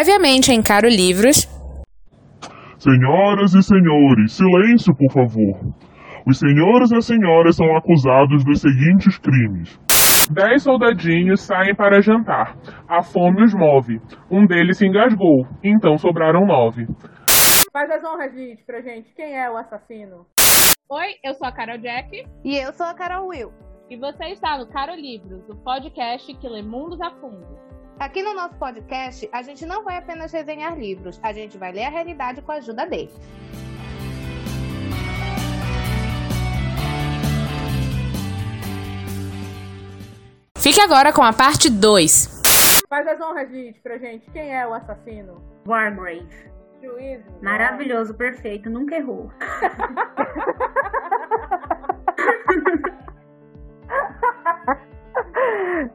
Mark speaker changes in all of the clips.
Speaker 1: previamente em Caro Livros.
Speaker 2: Senhoras e senhores, silêncio, por favor. Os senhores e as senhoras são acusados dos seguintes crimes. Dez soldadinhos saem para jantar. A fome os move. Um deles se engasgou, então sobraram nove.
Speaker 3: Faz as honras, Liz, pra gente. Quem é o assassino?
Speaker 4: Oi, eu sou a Carol Jack.
Speaker 5: E eu sou a Carol Will.
Speaker 4: E você está no Caro Livros, o podcast que lê mundos a fundo.
Speaker 5: Aqui no nosso podcast, a gente não vai apenas resenhar livros, a gente vai ler a realidade com a ajuda deles.
Speaker 1: Fique agora com a parte 2.
Speaker 3: Faz as honras, Liz, pra gente. Quem é o assassino?
Speaker 6: Wargrave.
Speaker 3: Juízo.
Speaker 6: Maravilhoso, perfeito, nunca errou.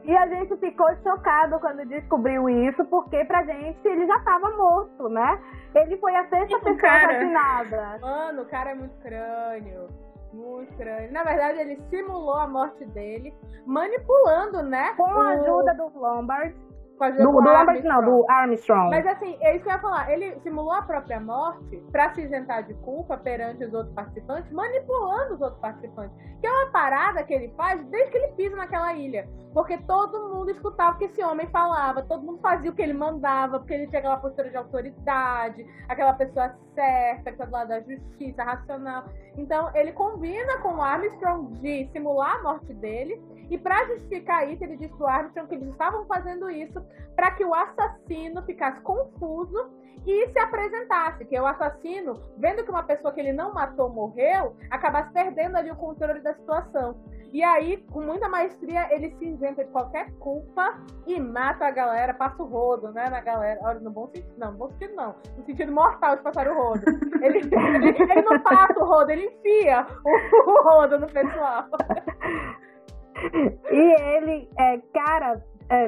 Speaker 7: E a gente ficou chocado quando descobriu isso, porque pra gente ele já tava morto, né? Ele foi a sexta
Speaker 6: Tipo,
Speaker 7: pessoa
Speaker 6: cara.
Speaker 7: assassinada.
Speaker 3: Mano, o cara é muito crânio. Muito crânio. Na verdade, ele simulou a morte dele, manipulando, né?
Speaker 7: Com a
Speaker 3: o-
Speaker 7: ajuda do Lombard. Do, do
Speaker 3: Armstrong.
Speaker 7: não, do Armstrong.
Speaker 3: Mas assim, é isso que eu ia falar. Ele simulou a própria morte pra se isentar de culpa perante os outros participantes, manipulando os outros participantes. Que é uma parada que ele faz desde que ele pisa naquela ilha. Porque todo mundo escutava o que esse homem falava, todo mundo fazia o que ele mandava, porque ele tinha aquela postura de autoridade, aquela pessoa certa, que tá do lado da justiça, racional. Então, ele combina com o Armstrong de simular a morte dele. E pra justificar isso, ele diz pro Armstrong que eles estavam fazendo isso para que o assassino ficasse confuso e se apresentasse, que o assassino, vendo que uma pessoa que ele não matou morreu, acabasse perdendo ali o controle da situação. E aí, com muita maestria, ele se isenta de qualquer culpa e mata a galera, passa o rodo, né, na galera. Olha, no bom sentido, não, no bom sentido não. No sentido mortal de passar o rodo. Ele, ele, não passa o rodo, ele enfia o, o rodo no pessoal.
Speaker 7: E ele, é, cara,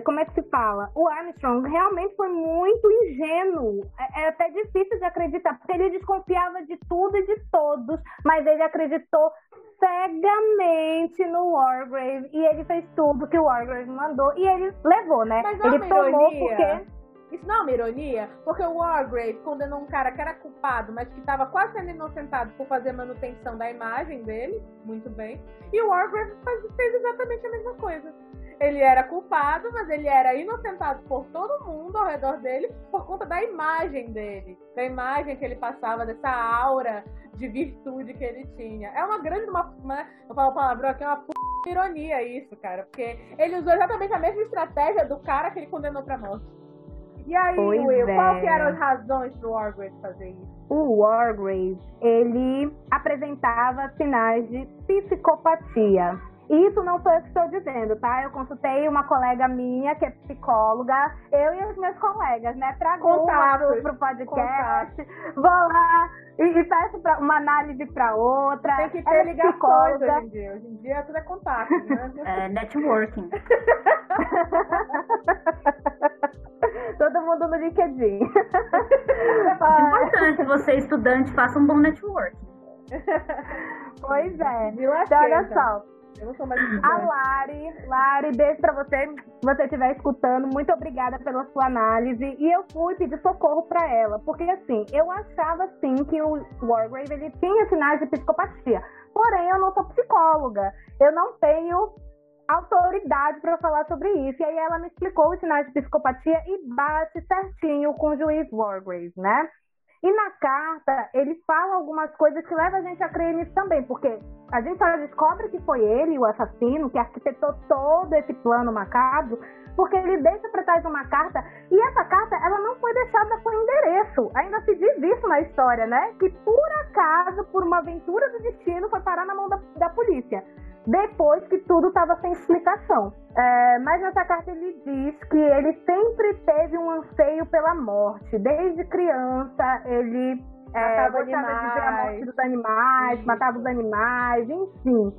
Speaker 7: como é que se fala? O Armstrong realmente foi muito ingênuo. É, é até difícil de acreditar, porque ele desconfiava de tudo e de todos, mas ele acreditou cegamente no Wargrave e ele fez tudo que o Wargrave mandou e ele levou, né?
Speaker 3: Mas é
Speaker 7: ele tomou
Speaker 3: ironia?
Speaker 7: porque
Speaker 3: Isso não é uma ironia? Porque o Wargrave condenou um cara que era culpado, mas que estava quase sendo inocentado por fazer manutenção da imagem dele, muito bem. E o Wargrave fez exatamente a mesma coisa. Ele era culpado, mas ele era inocentado por todo mundo ao redor dele por conta da imagem dele, da imagem que ele passava, dessa aura de virtude que ele tinha. É uma grande, uma, uma eu falo palavrão aqui, é uma p... ironia isso, cara, porque ele usou exatamente a mesma estratégia do cara que ele condenou pra morte. E aí,
Speaker 7: Pois
Speaker 3: Will,
Speaker 7: é.
Speaker 3: qual que eram as razões pro Wargrave fazer isso?
Speaker 7: o Wargrave, ele apresentava sinais de psicopatia. Isso não foi eu que estou dizendo, tá? Eu consultei uma colega minha, que é psicóloga, eu e os meus colegas, né? Trago
Speaker 3: Contatos.
Speaker 7: pro, pro podcast, vou lá e, e peço pra, uma análise pra outra.
Speaker 3: Tem que ter
Speaker 7: é
Speaker 3: ligações
Speaker 7: psicóloga.
Speaker 3: hoje em dia. Hoje em dia tudo é contato, né?
Speaker 6: É, networking.
Speaker 7: Todo mundo no LinkedIn.
Speaker 6: É importante você, estudante, faça um bom networking.
Speaker 7: pois é. Então, olha só.
Speaker 3: Eu não sou mais
Speaker 7: A. Lari, Lari, beijo pra você, se você estiver escutando. Muito obrigada pela sua análise. E eu fui pedir socorro pra ela, porque assim, eu achava sim que o Wargrave ele tinha sinais de psicopatia. Porém, eu não sou psicóloga. Eu não tenho autoridade pra falar sobre isso. E aí ela me explicou os sinais de psicopatia e bate certinho com o juiz Wargrave, né? E na carta, ele fala algumas coisas que levam a gente a crer nisso também, porque a gente só descobre que foi ele, o assassino, que arquitetou todo esse plano macabro, porque ele deixa pra trás uma carta, e essa carta, ela não foi deixada com endereço. Ainda se diz isso na história, né? Que por acaso, por uma aventura do destino, foi parar na mão da, da polícia. Depois que tudo estava sem explicação. É, mas nessa carta ele diz que ele sempre teve um anseio pela morte. Desde criança, ele é, gostava de ver a
Speaker 3: animais.
Speaker 7: morte dos animais,
Speaker 3: Isso.
Speaker 7: matava os animais, enfim.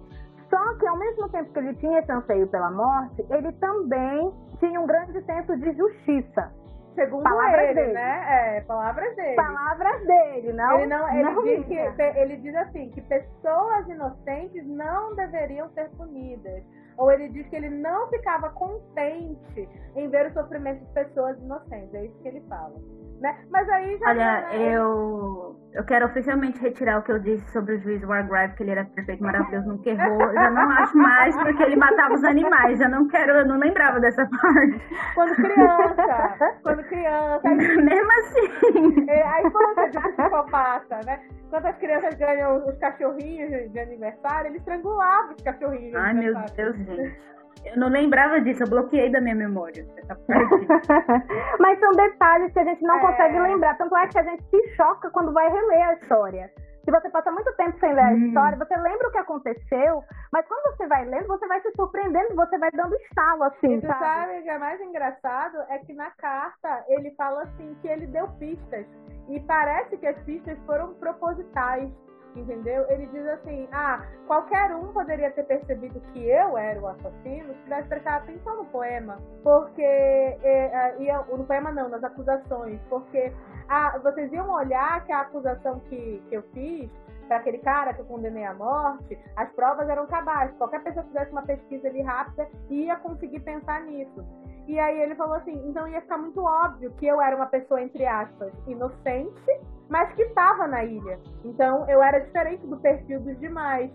Speaker 7: Só que ao mesmo tempo que ele tinha esse anseio pela morte, ele também tinha um grande senso de justiça.
Speaker 3: Segundo
Speaker 7: Palavras
Speaker 3: ele,
Speaker 7: dele.
Speaker 3: né? É, palavras dele.
Speaker 7: Palavras dele, não?
Speaker 3: ele não, ele,
Speaker 7: não
Speaker 3: diz
Speaker 7: minha.
Speaker 3: que, ele diz assim, que pessoas inocentes não deveriam ser punidas. ou ele diz que ele não ficava contente em ver o sofrimento de pessoas inocentes. É isso que ele fala. Né? Mas aí já.
Speaker 6: Olha,
Speaker 3: né?
Speaker 6: eu, eu quero oficialmente retirar o que eu disse sobre o juiz Wargrave, que ele era perfeito, maravilhoso, nunca errou. Eu já não acho mais, porque ele matava os animais. Já não quero, eu não lembrava dessa parte.
Speaker 3: Quando criança, quando criança. Aí,
Speaker 6: Mesmo assim.
Speaker 3: é, aí conta de psicopata, né? Quando as crianças ganham os cachorrinhos de- aniversário, ele estrangulava os cachorrinhos
Speaker 6: Ai, meu. Deus, gente. Eu não lembrava disso, eu bloqueei da minha memória essa parte.
Speaker 7: Mas são detalhes que a gente não
Speaker 3: É.
Speaker 7: consegue lembrar. Tanto é que a gente se choca quando vai reler a história. Se você passa muito tempo sem ler a
Speaker 6: Hum.
Speaker 7: história, você lembra o que aconteceu, mas quando você vai lendo, você vai se surpreendendo, você vai dando estalo, assim,
Speaker 3: E tu
Speaker 7: sabe?
Speaker 3: sabe o que é mais engraçado? É que na carta ele fala assim que ele deu pistas. E parece que as pistas foram propositais. Entendeu? Ele diz assim: ah, qualquer um poderia ter percebido que eu era o assassino se tivesse prestado atenção no poema. Porque. é, é, ia- no poema não, nas acusações. Porque ah, vocês iam olhar que a acusação que, que eu fiz para aquele cara que eu condenei à morte, as provas eram cabais. Qualquer pessoa que fizesse uma pesquisa ali rápida ia conseguir pensar nisso. E aí ele falou assim, então ia ficar muito óbvio que eu era uma pessoa, entre aspas, inocente, mas que estava na ilha. Então eu era diferente do perfil dos demais.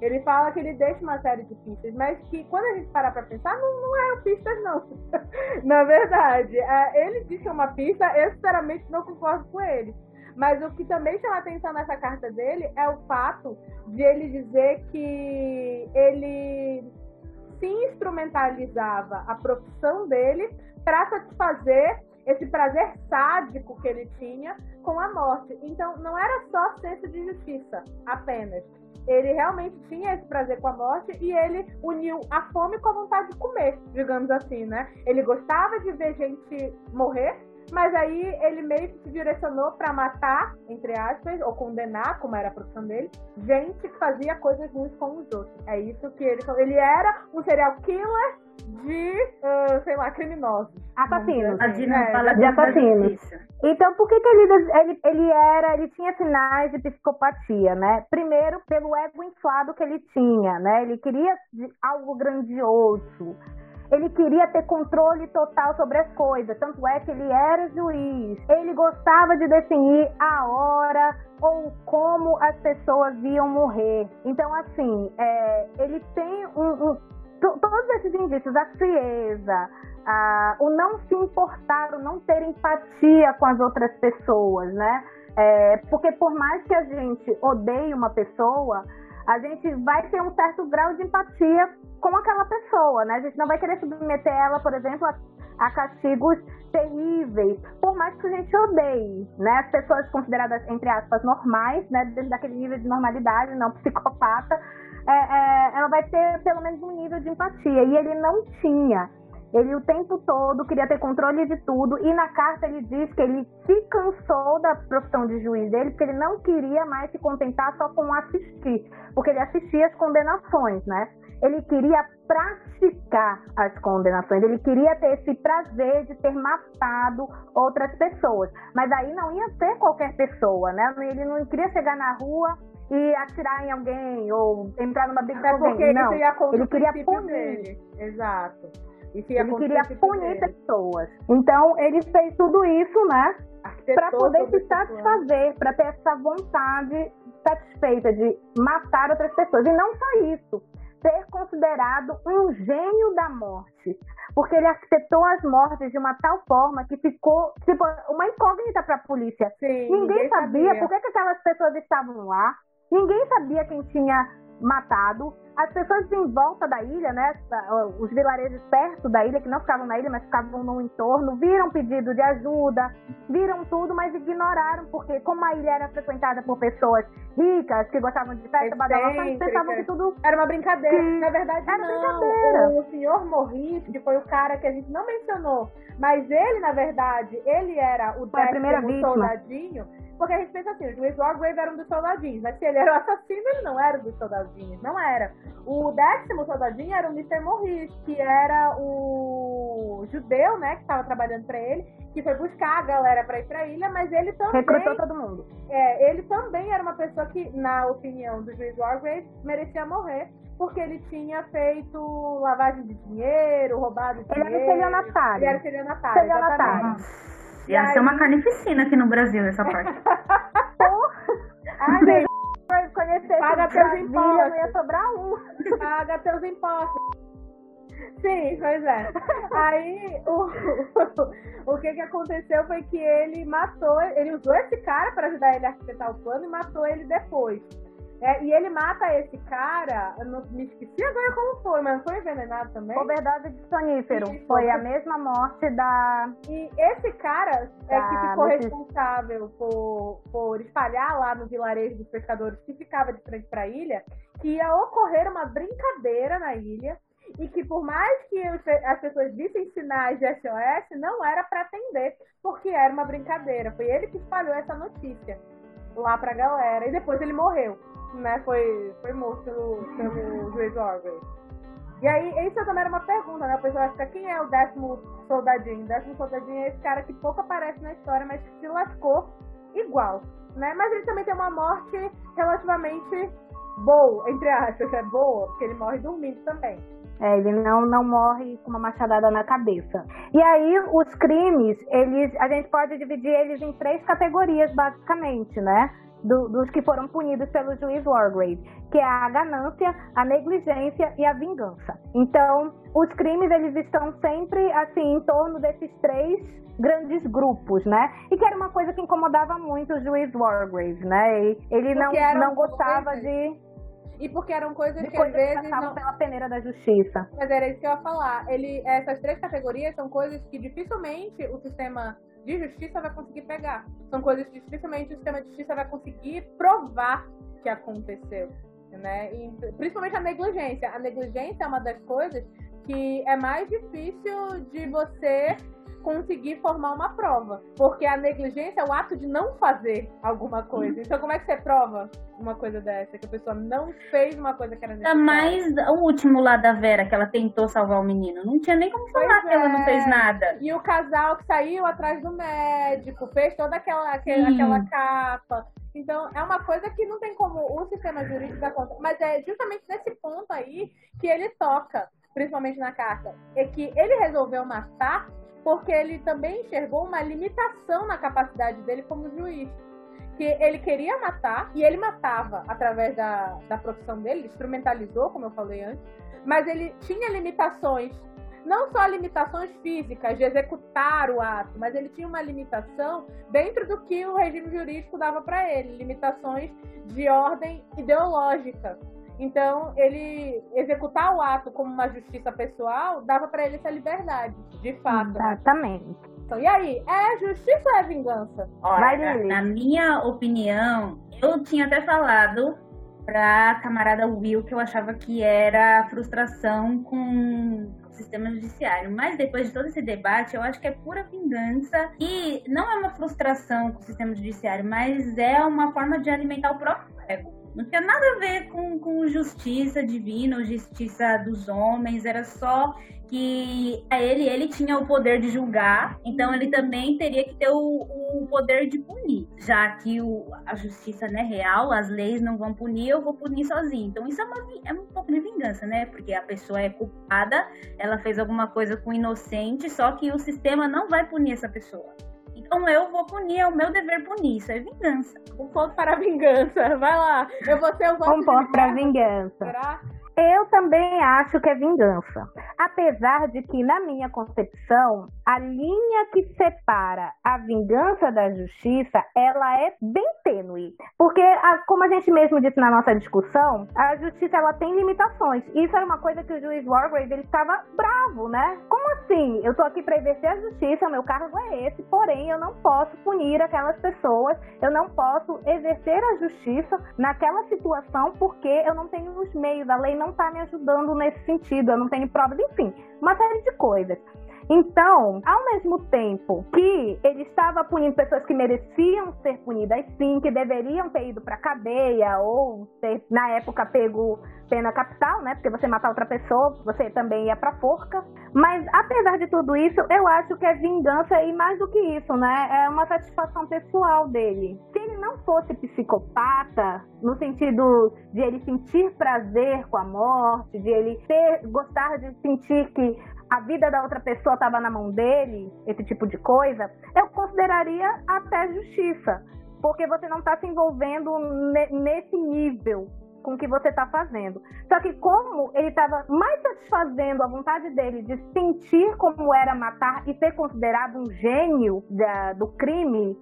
Speaker 3: Ele fala que ele deixa uma série de pistas, mas que quando a gente parar pra pensar, não, não eram pistas, não. na verdade, é, ele diz que é uma pista, eu sinceramente não concordo com ele. Mas o que também chama atenção nessa carta dele é o fato de ele dizer que ele se instrumentalizava a profissão dele para satisfazer esse prazer sádico que ele tinha com a morte. Então, não era só senso de justiça apenas. Ele realmente tinha esse prazer com a morte e ele uniu a fome com a vontade de comer, digamos assim, né? Ele gostava de ver gente morrer, mas aí ele meio que se direcionou para matar, entre aspas, ou condenar, como era a profissão dele, gente que fazia coisas ruins com os outros. É isso que ele falou. Ele era um serial killer de, ah, sei lá, criminosos.
Speaker 7: Assassinos.
Speaker 6: A Dina
Speaker 3: É,
Speaker 6: fala
Speaker 7: de assassinos. Então, por que, que ele, ele, ele era, ele tinha sinais de psicopatia, né? Primeiro, pelo ego inflado que ele tinha, né? Ele queria de- algo grandioso. Ele queria ter controle total sobre as coisas, tanto é que ele era juiz. Ele gostava de definir a hora ou como as pessoas iam morrer. Então, assim, é, ele tem um, um- to- todos esses indícios, a frieza, o não se importar, o não ter empatia com as outras pessoas, né? É, porque por mais que a gente odeie uma pessoa, a gente vai ter um certo grau de empatia com aquela pessoa, né? A gente não vai querer submeter ela, por exemplo, a, a castigos terríveis, por mais que a gente odeie, né? As pessoas consideradas, entre aspas, normais, né? Dentro daquele nível de normalidade, não psicopata, é, é, ela vai ter pelo menos um nível de empatia. E ele não tinha. Ele o tempo todo queria ter controle de tudo e na carta ele diz que ele se cansou da profissão de juiz dele porque ele não queria mais se contentar só com assistir, porque ele assistia as condenações, né? Ele queria praticar as condenações, ele queria ter esse prazer de ter matado outras pessoas, mas aí não ia ser qualquer pessoa, né? Ele não queria chegar na rua e atirar em alguém ou entrar numa briga
Speaker 3: Até
Speaker 7: com alguém, não. Ele queria punir.
Speaker 3: dele. Exato. Isso ia
Speaker 7: Ele queria punir
Speaker 3: dele.
Speaker 7: pessoas. Então, ele fez tudo isso, né? Para poder se satisfazer, para ter essa vontade satisfeita de matar outras pessoas. E não só isso, ser considerado um gênio da morte. Porque ele arquitetou as mortes de uma tal forma que ficou tipo, uma incógnita para a polícia.
Speaker 3: Sim,
Speaker 7: Ninguém, sabia, por que, que aquelas pessoas estavam lá. Ninguém sabia quem tinha matado. As pessoas em volta da ilha, né? Os vilarejos perto da ilha, que não ficavam na ilha, mas ficavam no entorno, viram pedido de ajuda, viram tudo, mas ignoraram, porque como a ilha era frequentada por pessoas ricas, que gostavam de festa, badalação, eles pensavam que tudo
Speaker 3: Era uma brincadeira.
Speaker 7: Que
Speaker 3: Na verdade,
Speaker 7: era
Speaker 3: não.
Speaker 7: brincadeira.
Speaker 3: O senhor Morris, que foi o cara que a gente não mencionou, mas ele, na verdade, ele era o
Speaker 7: Foi
Speaker 3: décimo soldadinho. Porque a gente pensa assim, o juiz Wargrave era um dos soldadinhos, mas se ele era o assassino, ele não era um dos soldadinhos, não era. O décimo soldadinho era o Mr. Morris, que era o judeu, né, que estava trabalhando para ele, que foi buscar a galera para ir pra ilha, mas ele também
Speaker 7: recrutou todo mundo.
Speaker 3: é, ele também era uma pessoa que, na opinião do juiz Wargrave, merecia morrer. porque ele tinha feito lavagem de dinheiro, roubado
Speaker 7: Ele
Speaker 3: dinheiro.
Speaker 7: era estelionatário.
Speaker 3: Ele era estelionatário,
Speaker 7: Estelionatário.
Speaker 3: exatamente.
Speaker 6: Ia
Speaker 3: E
Speaker 6: ser uma
Speaker 3: aí-
Speaker 6: carnificina aqui no Brasil, essa parte.
Speaker 3: Ai,
Speaker 7: Conhecer
Speaker 3: Paga teus impostos.
Speaker 7: não ia sobrar um.
Speaker 3: paga teus impostos. Sim, pois é. Aí o, o que que aconteceu foi que ele matou, ele usou esse cara para ajudar ele a arquitetar o plano e matou ele depois. É, e ele mata esse cara, eu não me esqueci agora como foi, mas foi envenenado também?
Speaker 7: Overdose de sonífero. Foi a mesma morte da.
Speaker 3: E esse cara é que ficou responsável por, por espalhar lá no vilarejo dos pescadores que ficava de frente para a ilha que ia ocorrer uma brincadeira na ilha e que por mais que as pessoas vissem sinais de SOS, não era para atender, porque era uma brincadeira. Foi ele que espalhou essa notícia lá pra galera. E depois ele morreu, né? Foi, foi morto pelo, pelo juiz Orwell. E aí, isso também era uma pergunta, né? A pessoa acha quem é o décimo soldadinho? O décimo soldadinho é esse cara que pouco aparece na história, mas que se lascou igual, né? Mas ele também tem uma morte relativamente boa, entre aspas, é boa, porque ele morre dormindo também.
Speaker 7: É, ele não, não morre com uma machadada na cabeça. E aí, os crimes, eles, a gente pode dividir eles em três categorias, basicamente, né? Do- dos que foram punidos pelo juiz Wargrave, que é a ganância, a negligência e a vingança. Então, os crimes, eles estão sempre, assim, em torno desses três grandes grupos, né? E que era uma coisa que incomodava muito o juiz Wargrave, né? E ele não, não gostava
Speaker 3: coisas
Speaker 7: de,
Speaker 3: E porque eram coisas
Speaker 7: de
Speaker 3: que
Speaker 7: coisas
Speaker 3: às
Speaker 7: que
Speaker 3: vezes
Speaker 7: passavam
Speaker 3: não,
Speaker 7: pela peneira da justiça.
Speaker 3: Mas era isso que eu ia falar. Ele, essas três categorias são coisas que dificilmente o sistema de justiça vai conseguir pegar. São coisas que dificilmente o sistema de justiça vai conseguir provar que aconteceu. Né? E, principalmente a negligência. A negligência é uma das coisas que é mais difícil de você conseguir formar uma prova. Porque a negligência é o ato de não fazer alguma coisa. Então como é que você prova uma coisa dessa? Que a pessoa não fez uma coisa que era
Speaker 6: Ainda
Speaker 3: necessária.
Speaker 6: mais o último lá da Vera, que ela tentou salvar o menino. Não tinha nem como falar
Speaker 3: Pois
Speaker 6: que ela não
Speaker 3: é.
Speaker 6: fez nada.
Speaker 3: E o casal que saiu atrás do médico, fez toda aquela, aquela,
Speaker 6: Sim.
Speaker 3: aquela capa. Então, é uma coisa que não tem como o sistema jurídico dar conta. Mas é justamente nesse ponto aí que ele toca, principalmente na carta. É que ele resolveu matar porque ele também enxergou uma limitação na capacidade dele como juiz. Que ele queria matar, e ele matava através da, da profissão dele, instrumentalizou, como eu falei antes, mas ele tinha limitações não só limitações físicas de executar o ato, mas ele tinha uma limitação dentro do que o regime jurídico dava para ele, limitações de ordem ideológica. Então, ele executar o ato como uma justiça pessoal dava para ele essa liberdade, de fato.
Speaker 7: Exatamente.
Speaker 3: Então, e aí, é justiça ou é vingança?
Speaker 6: Olha,
Speaker 7: Lili.
Speaker 6: na minha opinião, eu tinha até falado pra camarada Will que eu achava que era frustração com o sistema judiciário. Mas depois de todo esse debate, eu acho que é pura vingança. E não é uma frustração com o sistema judiciário, mas é uma forma de alimentar o próprio ego. Não tinha nada a ver com, com justiça divina ou justiça dos homens, era só que a ele, ele tinha o poder de julgar, então ele também teria que ter o, o poder de punir, já que o, a justiça não é real, as leis não vão punir, eu vou punir sozinho. Então isso é, uma, é um pouco de vingança, né? Porque a pessoa é culpada, ela fez alguma coisa com o inocente, só que o sistema não vai punir essa pessoa. Então eu vou punir, é o meu dever punir, isso é vingança.
Speaker 3: Um ponto para a vingança. Vai lá. Eu vou ser o voto
Speaker 7: Um ponto pra
Speaker 3: Minerva.
Speaker 7: vingança. Eu também acho que é vingança. Apesar de que, na minha concepção, a linha que separa a vingança da justiça, ela é bem tênue. Porque, como a gente mesmo disse na nossa discussão, a justiça ela tem limitações. Isso era uma coisa que o juiz Wargrave ele estava bravo, né? Como assim? Eu tô aqui para exercer a justiça, meu cargo é esse, porém eu não posso punir aquelas pessoas, eu não posso exercer a justiça naquela situação porque eu não tenho os meios, a lei não tá me ajudando nesse sentido, eu não tenho provas, enfim, uma série de coisas. Então, ao mesmo tempo que ele estava punindo pessoas que mereciam ser punidas sim, que deveriam ter ido para cadeia ou ter, na época, pego pena capital, né? Porque você matar outra pessoa, você também ia pra forca. Mas apesar de tudo isso, eu acho que é vingança e mais do que isso, né? É uma satisfação pessoal dele. Se ele não fosse psicopata, no sentido de ele sentir prazer com a morte, de ele ter, gostar de sentir que a vida da outra pessoa estava na mão dele, esse tipo de coisa, eu consideraria até justiça. Porque você não está se envolvendo nesse nível com o que você está fazendo. Só que como ele estava mais satisfazendo a vontade dele de sentir como era matar e ser considerado um gênio da, do crime,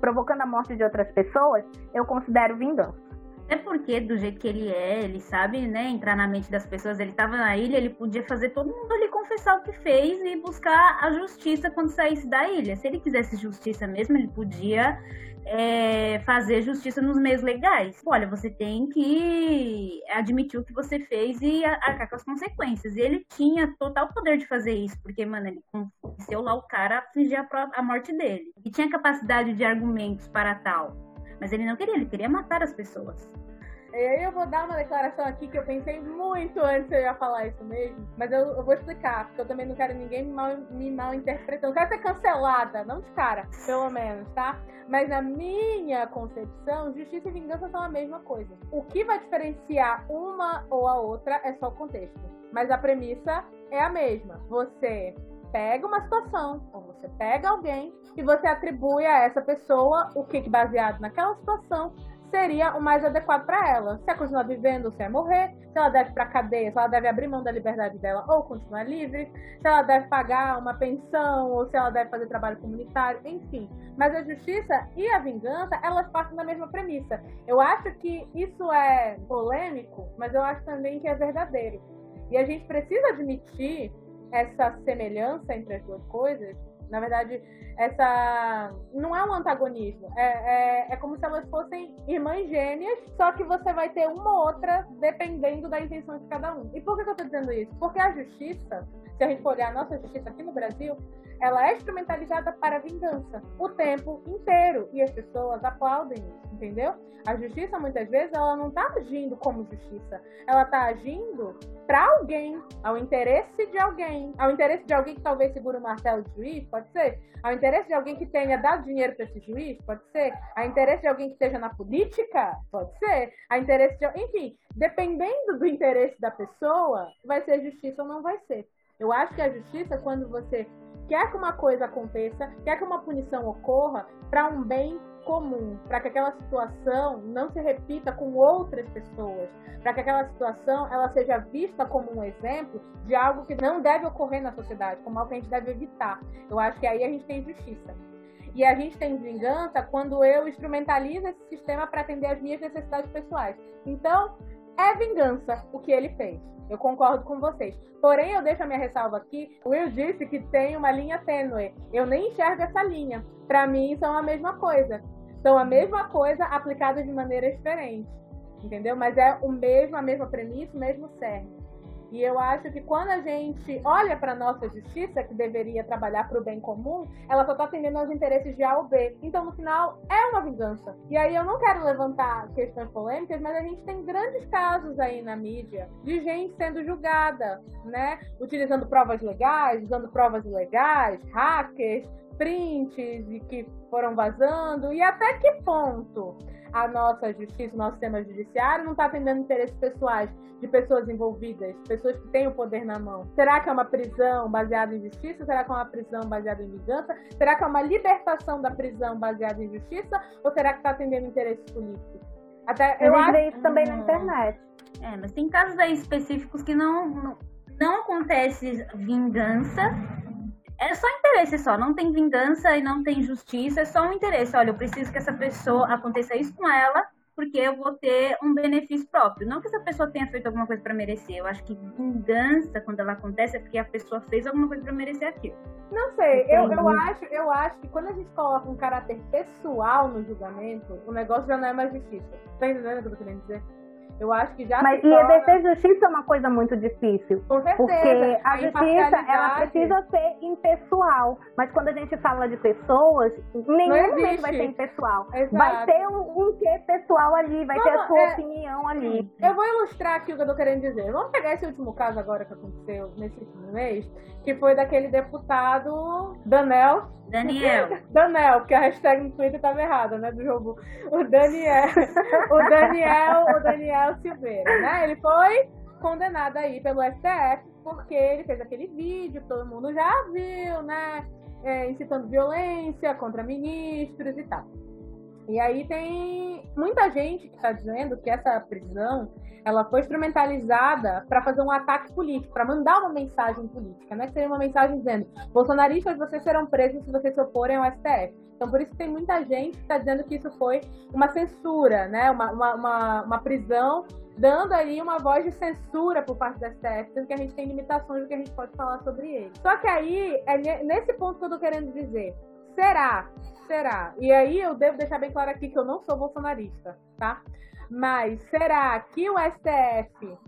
Speaker 7: provocando a morte de outras pessoas, eu considero vingança.
Speaker 6: É porque, do jeito que ele é, ele sabe, né, entrar na mente das pessoas. Ele estava na ilha, ele podia fazer todo mundo ali confessar o que fez e buscar a justiça quando saísse da ilha. Se ele quisesse justiça mesmo, ele podia é, fazer justiça nos meios legais. Olha, você tem que admitir o que você fez e arcar com as consequências. E ele tinha total poder de fazer isso, porque, mano, ele convenceu lá o cara a fingir a, a morte dele. E tinha capacidade de argumentos para tal. Mas ele não queria, ele queria matar as pessoas.
Speaker 3: E eu vou dar uma declaração aqui que eu pensei muito antes eu ia falar isso mesmo, mas eu, eu, vou explicar, porque eu também não quero ninguém me mal, me mal interpretando. Eu quero ser cancelada, não de cara, pelo menos, tá? Mas na minha concepção, justiça e vingança são a mesma coisa. O que vai diferenciar uma ou a outra é só o contexto. Mas a premissa é a mesma. Você pega uma situação, ou você pega alguém e você atribui a essa pessoa o que, baseado naquela situação, seria o mais adequado para ela. Se é continuar vivendo, se é morrer, se ela deve para cadeia, se ela deve abrir mão da liberdade dela ou continuar livre, se ela deve pagar uma pensão ou se ela deve fazer trabalho comunitário, enfim. Mas a justiça e a vingança, elas partem da mesma premissa. Eu acho que isso é polêmico, mas eu acho também que é verdadeiro. E a gente precisa admitir essa semelhança entre as duas coisas na verdade, essa não é um antagonismo. É, é, é como se elas fossem irmãs gêmeas, só que você vai ter uma ou outra dependendo da intenção de cada um. E por que eu estou dizendo isso? Porque a justiça, se a gente for olhar a nossa justiça aqui no Brasil, ela é instrumentalizada para vingança o tempo inteiro e as pessoas aplaudem isso, entendeu? A justiça muitas vezes ela não está agindo como justiça, ela está agindo para alguém, ao interesse de alguém, ao interesse de alguém que talvez segure o martelo de juiz, pode ser, ao interesse de alguém que tenha dado dinheiro para esse juiz, pode ser, ao interesse de alguém que esteja na política, pode ser, ao interesse de, enfim, dependendo do interesse da pessoa, vai ser justiça ou não vai ser. Eu acho que a justiça, quando você quer que uma coisa aconteça, quer que uma punição ocorra para um bem comum, para que aquela situação não se repita com outras pessoas, para que aquela situação ela seja vista como um exemplo de algo que não deve ocorrer na sociedade, como algo que a gente deve evitar. Eu acho que aí a gente tem justiça. E a gente tem vingança quando eu instrumentalizo esse sistema para atender as minhas necessidades pessoais. Então, é vingança o que ele fez. Eu concordo com vocês. Porém, eu deixo a minha ressalva aqui. O Will disse que tem uma linha tênue. Eu nem enxergo essa linha. Para mim, são a mesma coisa. São a mesma coisa aplicada de maneira diferente. Entendeu? Mas é o mesmo, a mesma premissa, o mesmo cerne. E eu acho que quando a gente olha para a nossa justiça, que deveria trabalhar para o bem comum, ela só está atendendo aos interesses de A ou B. Então, no final, é uma vingança. E aí eu não quero levantar questões polêmicas, mas a gente tem grandes casos aí na mídia de gente sendo julgada, né? Utilizando provas legais, usando provas ilegais, hackers, prints que foram vazando. E até que ponto a nossa justiça, o nosso sistema judiciário não está atendendo interesses pessoais de pessoas envolvidas, pessoas que têm o poder na mão. Será que é uma prisão baseada em justiça? Será que é uma prisão baseada em vingança? Será que é uma libertação da prisão baseada em justiça? Ou será que está atendendo interesses políticos?
Speaker 7: Até, eu, eu acho isso também na internet.
Speaker 6: É, mas tem casos aí específicos que não, não, não acontece vingança, é só interesse só, não tem vingança e não tem justiça, é só um interesse. Olha, eu preciso que essa pessoa aconteça isso com ela, porque eu vou ter um benefício próprio. Não que essa pessoa tenha feito alguma coisa para merecer. Eu acho que vingança, quando ela acontece, é porque a pessoa fez alguma coisa para merecer aquilo.
Speaker 3: Não sei, eu, eu, acho, eu acho que quando a gente coloca um caráter pessoal no julgamento, o negócio já não é mais justiça. Tá entendendo o que eu tô querendo dizer? Eu acho que já
Speaker 7: Mas
Speaker 3: se
Speaker 7: e
Speaker 3: torna-
Speaker 7: exercer justiça é uma coisa muito difícil.
Speaker 3: Com certeza.
Speaker 7: Porque a justiça, ela precisa ser impessoal. Mas quando a gente fala de pessoas, em nenhum momento vai ser impessoal.
Speaker 3: Exato.
Speaker 7: Vai ter um, um quê pessoal ali, vai
Speaker 3: Não,
Speaker 7: ter a sua
Speaker 3: é-
Speaker 7: opinião ali.
Speaker 3: Eu vou ilustrar aqui o que eu tô querendo dizer. Vamos pegar esse último caso agora que aconteceu nesse último mês, que foi daquele deputado Danel.
Speaker 6: Daniel.
Speaker 3: Danel, porque a hashtag no Twitter tava errada, né? Do jogo. O Daniel. o Daniel, o Daniel Silveira, né? Ele foi condenado aí pelo STF porque ele fez aquele vídeo que todo mundo já viu, né? É, incitando violência contra ministros e tal. E aí tem muita gente que está dizendo que essa prisão ela foi instrumentalizada para fazer um ataque político, para mandar uma mensagem política, né? Que seria uma mensagem dizendo: bolsonaristas, vocês serão presos se vocês se oporem ao STF. Então, por isso tem muita gente que está dizendo que isso foi uma censura, né? Uma, uma, uma, uma prisão, dando aí uma voz de censura por parte do STF, sendo que a gente tem limitações do que a gente pode falar sobre ele. Só que aí, é ne- nesse ponto que eu tô querendo dizer. Será? Será? E aí eu devo deixar bem claro aqui que eu não sou bolsonarista, tá? Mas será que o STF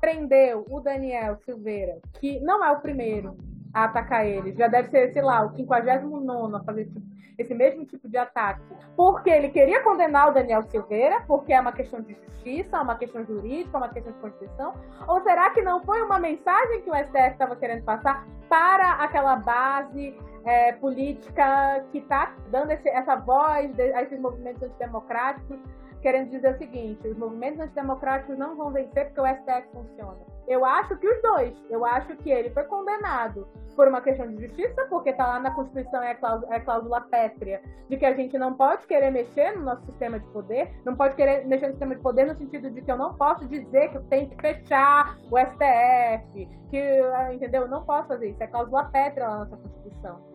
Speaker 3: prendeu o Daniel Silveira, que não é o primeiro a atacar ele, já deve ser, sei lá, o 59 a fazer esse, esse mesmo tipo de ataque, porque ele queria condenar o Daniel Silveira, porque é uma questão de justiça, uma questão jurídica, uma questão de constituição, ou será que não foi uma mensagem que o STF estava querendo passar para aquela base é, política que está dando esse- essa voz a esses movimentos antidemocráticos, querendo dizer o seguinte: os movimentos antidemocráticos não vão vencer porque o STF funciona. Eu acho que os dois. Eu acho que ele foi condenado por uma questão de justiça, porque está lá na Constituição é a cláusula, é a cláusula pétrea de que a gente não pode querer mexer no nosso sistema de poder, não pode querer mexer no sistema de poder no sentido de que eu não posso dizer que eu tenho que fechar o STF, que, ah, entendeu? Eu não posso fazer isso. É cláusula pétrea lá na nossa Constituição.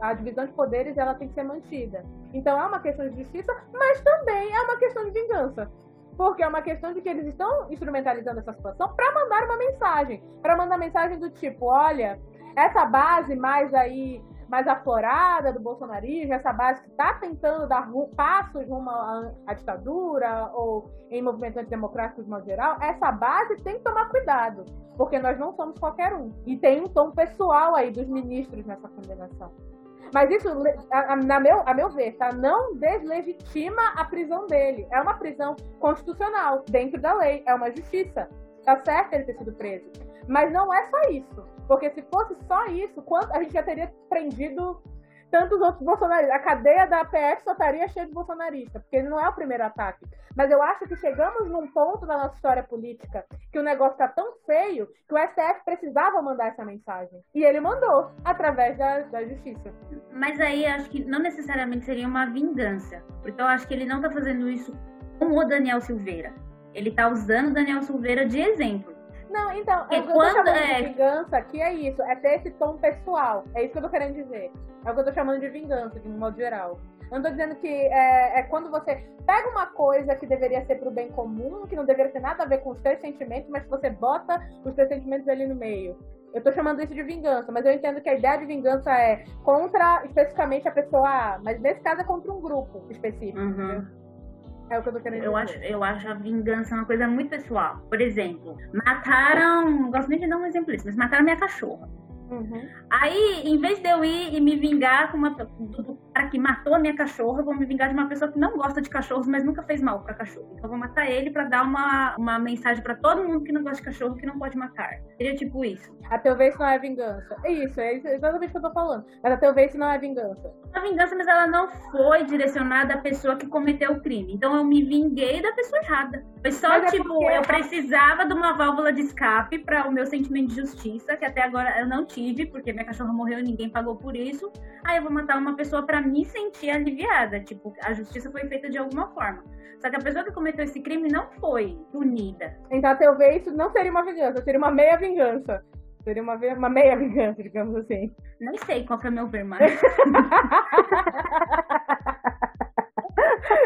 Speaker 3: A divisão de poderes ela tem que ser mantida. Então é uma questão de justiça, mas também é uma questão de vingança. Porque é uma questão de que eles estão instrumentalizando essa situação para mandar uma mensagem. Para mandar mensagem do tipo, olha, essa base mais aí, mais aflorada do bolsonarismo, essa base que está tentando dar passos rumo à ditadura ou em movimentos antidemocráticos de modo geral, essa base tem que tomar cuidado. Porque nós não somos qualquer um. E tem um tom pessoal aí dos ministros nessa condenação. Mas isso, a, a- na meu, a meu ver, tá? não deslegitima a prisão dele. É uma prisão constitucional, dentro da lei. É uma justiça. Tá certo ele ter sido preso. Mas não é só isso. Porque se fosse só isso, quanto, a gente já teria prendido tantos outros bolsonaristas. A cadeia da PF só estaria cheia de bolsonaristas, porque ele não é o primeiro ataque. Mas eu acho que chegamos num ponto da nossa história política que o negócio tá tão feio que o STF precisava mandar essa mensagem. E ele mandou, através da, da justiça.
Speaker 6: Mas aí acho que não necessariamente seria uma vingança. Porque eu acho que ele não tá fazendo isso com o Daniel Silveira. Ele tá usando o Daniel Silveira de exemplo.
Speaker 3: Não, então,
Speaker 6: Porque
Speaker 3: eu, eu tô
Speaker 6: quando
Speaker 3: chamando
Speaker 6: é-
Speaker 3: de vingança aqui é isso, é ter esse tom pessoal. É isso que eu tô querendo dizer. É o que eu tô chamando de vingança, de um modo geral. Eu não tô dizendo que é, é quando você pega uma coisa que deveria ser pro bem comum, que não deveria ter nada a ver com os teus sentimentos, mas que você bota os teus sentimentos ali no meio. Eu tô chamando isso de vingança, mas eu entendo que a ideia de vingança é contra especificamente a pessoa A, mas nesse caso é contra um grupo específico. entendeu? É o que eu tô querendo
Speaker 6: Eu
Speaker 3: dizer.
Speaker 6: acho, eu acho a vingança uma coisa muito pessoal. Por exemplo, mataram. Não gosto nem de dar um exemplo disso, mas mataram minha cachorra.
Speaker 3: Uhum.
Speaker 6: Aí, em vez de eu ir e me vingar com uma, do, cara que matou a minha cachorra, vou me vingar de uma pessoa que não gosta de cachorros, mas nunca fez mal pra cachorro. Então vou matar ele pra dar uma, uma mensagem pra todo mundo que não gosta de cachorro que não pode matar. Seria tipo isso.
Speaker 3: A teu vez não é vingança. É isso, é exatamente o que eu tô falando. Mas a teu vez não é vingança.
Speaker 6: A vingança, mas ela não foi direcionada à pessoa que cometeu o crime. Então eu me vinguei da pessoa errada. Foi só,
Speaker 3: Mas é
Speaker 6: tipo,
Speaker 3: porque-
Speaker 6: eu precisava de uma válvula de escape para o meu sentimento de justiça, que até agora eu não tive, porque minha cachorra morreu e ninguém pagou por isso. Aí eu vou matar uma pessoa para me sentir aliviada. Tipo, a justiça foi feita de alguma forma. Só que a pessoa que cometeu esse crime não foi punida.
Speaker 3: Então a teu vez não seria uma vingança, seria uma meia vingança. Seria uma, uma meia vingança, digamos assim.
Speaker 6: Nem sei qual que é o meu ver mais.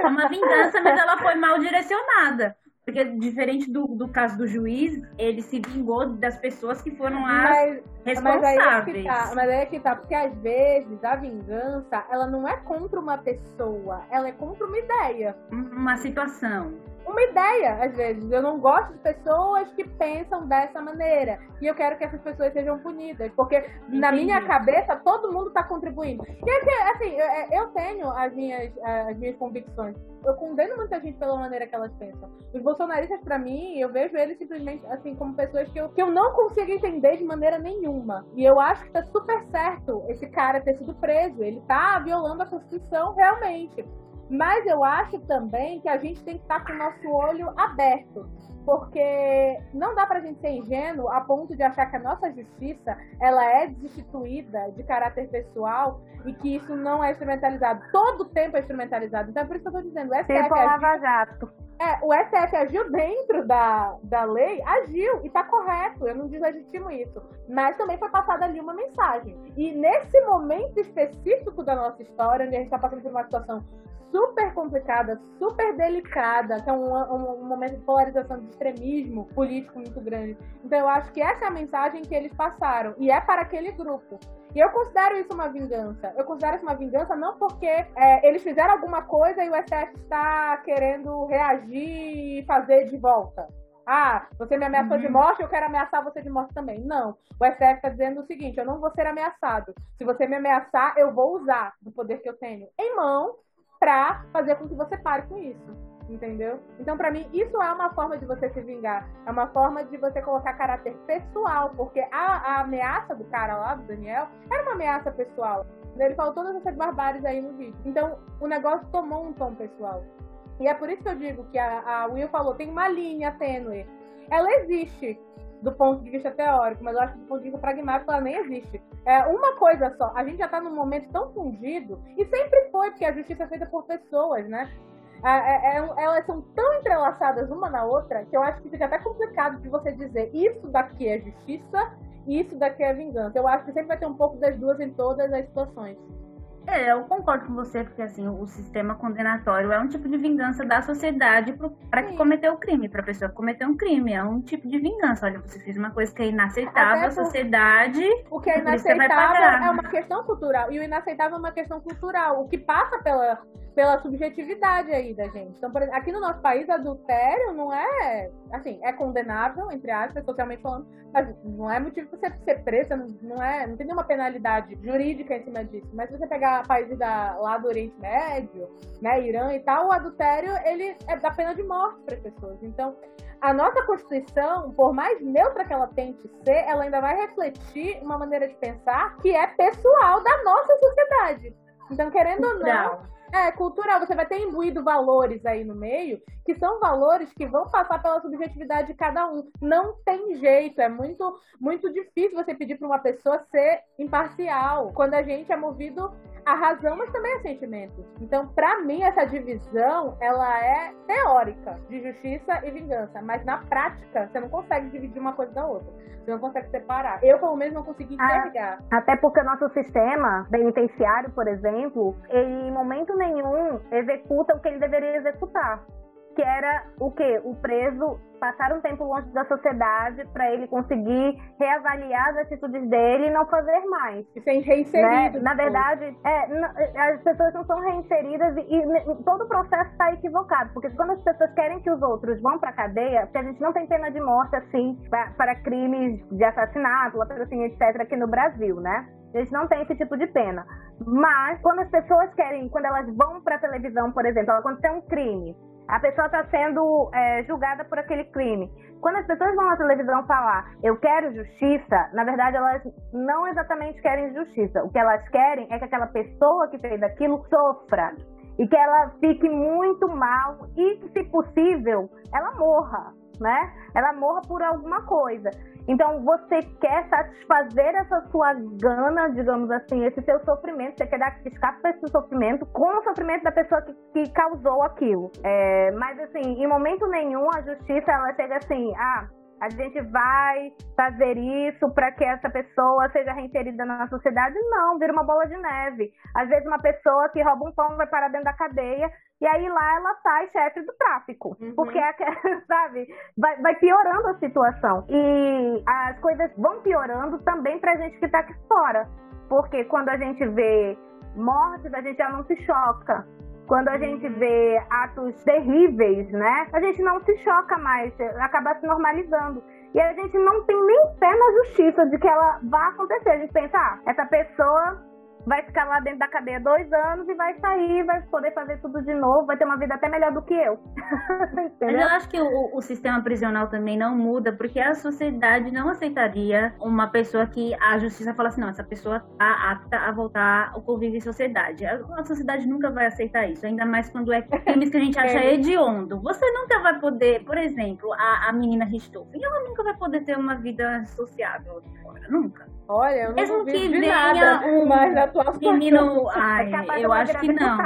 Speaker 6: É uma vingança, mas ela foi mal direcionada. Porque, diferente do, do caso do juiz, ele se vingou das pessoas que foram as
Speaker 3: Mas, mas aí é que
Speaker 6: responsáveis.
Speaker 3: tá, mas aí é que tá, porque às vezes a vingança, ela não é contra uma pessoa, ela é contra uma ideia.
Speaker 6: Uma situação.
Speaker 3: Uma ideia, às vezes. Eu não gosto de pessoas que pensam dessa maneira. E eu quero que essas pessoas sejam punidas. Porque Entendi. na minha cabeça, todo mundo está contribuindo. E é assim, eu tenho as minhas, as minhas convicções. Eu condeno muita gente pela maneira que elas pensam. Os bolsonaristas, para mim, eu vejo eles simplesmente, assim, como pessoas que eu, que eu não consigo entender de maneira nenhuma. E eu acho que tá super certo esse cara ter sido preso. Ele tá violando a Constituição realmente. Mas eu acho também que a gente tem que estar com o nosso olho aberto. Porque não dá pra gente ser ingênuo a ponto de achar que a nossa justiça ela é destituída de caráter pessoal e que isso não é instrumentalizado. Todo tempo é instrumentalizado. Então é por isso que eu tô dizendo. O STF
Speaker 7: tipo
Speaker 3: agiu,
Speaker 7: Lava Jato.
Speaker 3: É, o STF agiu dentro da, da lei, agiu, e tá correto, eu não deslegitimo isso. Mas também foi passada ali uma mensagem. E nesse momento específico da nossa história, onde a gente tá passando por uma situação super complicada, super delicada, que é um, um, um, momento de polarização de extremismo político muito grande. Então eu acho que essa é a mensagem que eles passaram, e é para aquele grupo. E eu considero isso uma vingança. Eu considero isso uma vingança não porque é, eles fizeram alguma coisa e o STF está querendo reagir e fazer de volta. Ah, você me ameaçou uhum. de morte, eu quero ameaçar você de morte também. Não. O STF está dizendo o seguinte: eu não vou ser ameaçado. Se você me ameaçar, eu vou usar do poder que eu tenho em mão pra fazer com que você pare com isso. Entendeu? Então, para mim, isso é uma forma de você se vingar. É uma forma de você colocar caráter pessoal. Porque a, a ameaça do cara lá, do Daniel, era uma ameaça pessoal. Ele falou todas essas barbáries aí no vídeo. Então, o negócio tomou um tom pessoal. E é por isso que eu digo que a, a Will falou: tem uma linha tênue. Ela existe do ponto de vista teórico, mas eu acho que do ponto de vista pragmático ela nem existe. É uma coisa só, a gente já está num momento tão fundido, e sempre foi, porque a justiça é feita por pessoas, né? É, é, é, elas são tão entrelaçadas uma na outra que eu acho que fica até complicado de você dizer isso daqui é justiça e isso daqui é vingança. Eu acho que sempre vai ter um pouco das duas em todas as situações.
Speaker 6: É, eu concordo com você, porque assim, o sistema condenatório é um tipo de vingança da sociedade para que cometeu o crime, para a pessoa que cometeu um crime. É um tipo de vingança. Olha, você fez uma coisa que é inaceitável, a sociedade.
Speaker 3: O que é inaceitável é uma questão cultural. E o inaceitável é uma questão cultural. O que passa pela, pela subjetividade aí da gente. Então, por exemplo, aqui no nosso país, adultério não é, assim, é condenável, entre aspas, socialmente falando, mas não é motivo para você ser presa, não, é, não tem nenhuma penalidade jurídica em cima disso. Mas se você pegar países da, lá do Oriente Médio, né, Irã e tal, o adultério, ele é da pena de morte para as pessoas. Então, a nossa Constituição, por mais neutra que ela tente ser, ela ainda vai refletir uma maneira de pensar que é pessoal da nossa sociedade. Então, querendo ou não, é, cultural. Você vai ter imbuído valores aí no meio, que são valores que vão passar pela subjetividade de cada um. Não tem jeito, é muito, muito difícil você pedir para uma pessoa ser imparcial, quando a gente é movido a razão, mas também a sentimentos. Então, para mim, essa divisão, ela é teórica, de justiça e vingança, mas na prática, você não consegue dividir uma coisa da outra. Você não consegue separar. Eu, pelo menos, não consegui ah, enxergar.
Speaker 7: Ah, até porque o nosso sistema penitenciário, por exemplo, ele, em momento nenhum executa o que ele deveria executar que era o quê? O preso passar um tempo longe da sociedade para ele conseguir reavaliar as atitudes dele e não fazer mais.
Speaker 3: E ser reinserido.
Speaker 7: Né? Na verdade, é, as pessoas não são reinseridas e, e todo o processo está equivocado, porque quando as pessoas querem que os outros vão para cadeia, porque a gente não tem pena de morte assim para crimes de assassinato, assim, etc. aqui no Brasil, né? A gente não tem esse tipo de pena. Mas quando as pessoas querem, quando elas vão para televisão, por exemplo, quando tem um crime, a pessoa está sendo é, julgada por aquele crime. Quando as pessoas vão na televisão falar, eu quero justiça, na verdade elas não exatamente querem justiça. O que elas querem é que aquela pessoa que fez aquilo sofra e que ela fique muito mal e que, se possível, ela morra, né? Ela morra por alguma coisa. Então você quer satisfazer essa sua gana, digamos assim, esse seu sofrimento, você quer dar escape para esse sofrimento com o sofrimento da pessoa que, que causou aquilo. É, mas assim, em momento nenhum a justiça ela chega assim, ah, a gente vai fazer isso para que essa pessoa seja reinserida na sociedade? Não, vira uma bola de neve. Às vezes uma pessoa que rouba um pão vai parar dentro da cadeia e aí lá ela sai chefe do tráfico. Uhum. Porque, é, sabe, vai, vai, piorando a situação. E as coisas vão piorando também pra gente que tá aqui fora. Porque quando a gente vê mortes, a gente já não se choca. Quando a gente vê atos terríveis, né? A gente não se choca mais, acaba se normalizando. E a gente não tem nem pé na justiça de que ela vá acontecer. A gente pensa, ah, essa pessoa vai ficar lá dentro da cadeia dois anos e vai sair, vai poder fazer tudo de novo, vai ter uma vida até melhor do que eu.
Speaker 6: Mas eu acho que o, o, sistema prisional também não muda, porque a sociedade não aceitaria uma pessoa que a justiça fala assim, não, essa pessoa está apta a voltar ao convívio em sociedade. A, a, sociedade nunca vai aceitar isso, ainda mais quando é crimes que a gente acha é. hediondo. Você nunca vai poder, por exemplo, a, a menina Richthofen, ela nunca vai poder ter uma vida sociável fora, nunca.
Speaker 3: Olha, eu não Mesmo que venha um mas na tua
Speaker 6: menino, ai, é eu acho que não.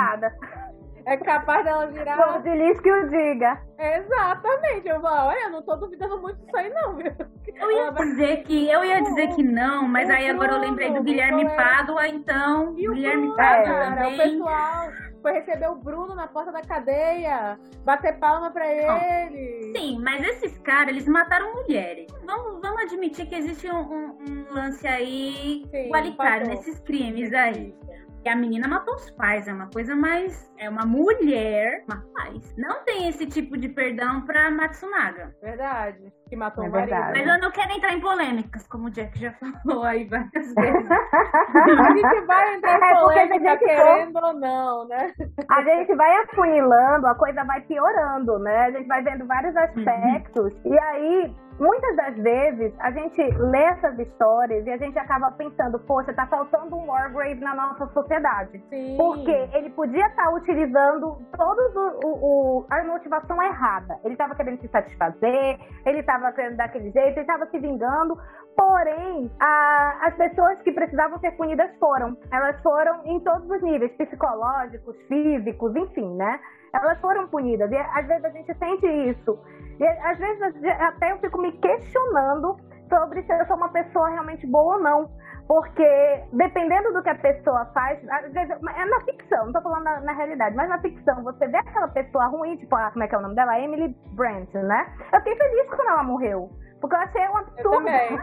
Speaker 3: É capaz dela virar.
Speaker 7: Como diz que o diga.
Speaker 3: Exatamente. Eu vou, olha, eu não tô duvidando muito disso aí, não, viu?
Speaker 6: Eu ia dizer que, eu ia dizer que não, mas aí agora eu lembrei do Guilherme Pádua, então.
Speaker 3: E
Speaker 6: Guilherme
Speaker 3: Pádua é, também. O pessoal foi receber o Bruno na porta da cadeia, bater palma pra ele.
Speaker 6: Sim, mas esses caras, eles mataram mulheres. Vamos, vamos admitir que existe um, um, um lance aí Sim, igualitário nesses crimes aí. E a menina matou os pais, é uma coisa mais. É uma mulher, mas pais. Não tem esse tipo de perdão pra Matsunaga.
Speaker 3: Verdade. Que matou
Speaker 6: é
Speaker 3: o marido.
Speaker 6: Verdade. Mas eu não quero entrar em polêmicas, como o Jack já falou aí várias vezes.
Speaker 3: a gente vai entrar em é polêmica é querendo ou não, né?
Speaker 7: A gente vai afunilando, a coisa vai piorando, né? A gente vai vendo vários aspectos. Uhum. E aí, muitas das vezes a gente lê essas histórias e a gente acaba pensando, poxa, tá faltando um Wargrave na nossa sociedade.
Speaker 3: Sim.
Speaker 7: Porque ele podia estar tá utilizando todos o, o, o, a motivação errada. Ele estava querendo se satisfazer, ele estava querendo daquele jeito, ele estava se vingando. Porém, a, as pessoas que precisavam ser punidas foram. Elas foram em todos os níveis, psicológicos, físicos, enfim, né? Elas foram punidas. E às vezes a gente sente isso. E às vezes até eu fico me questionando sobre se eu sou uma pessoa realmente boa ou não. Porque dependendo do que a pessoa faz, às vezes, é na ficção, não tô falando na, na, realidade, mas na ficção, você vê aquela pessoa ruim, tipo, a, como é que é o nome dela? Emily Brent, né? Eu fiquei feliz quando ela morreu. Porque eu achei um absurdo. Eu
Speaker 3: também.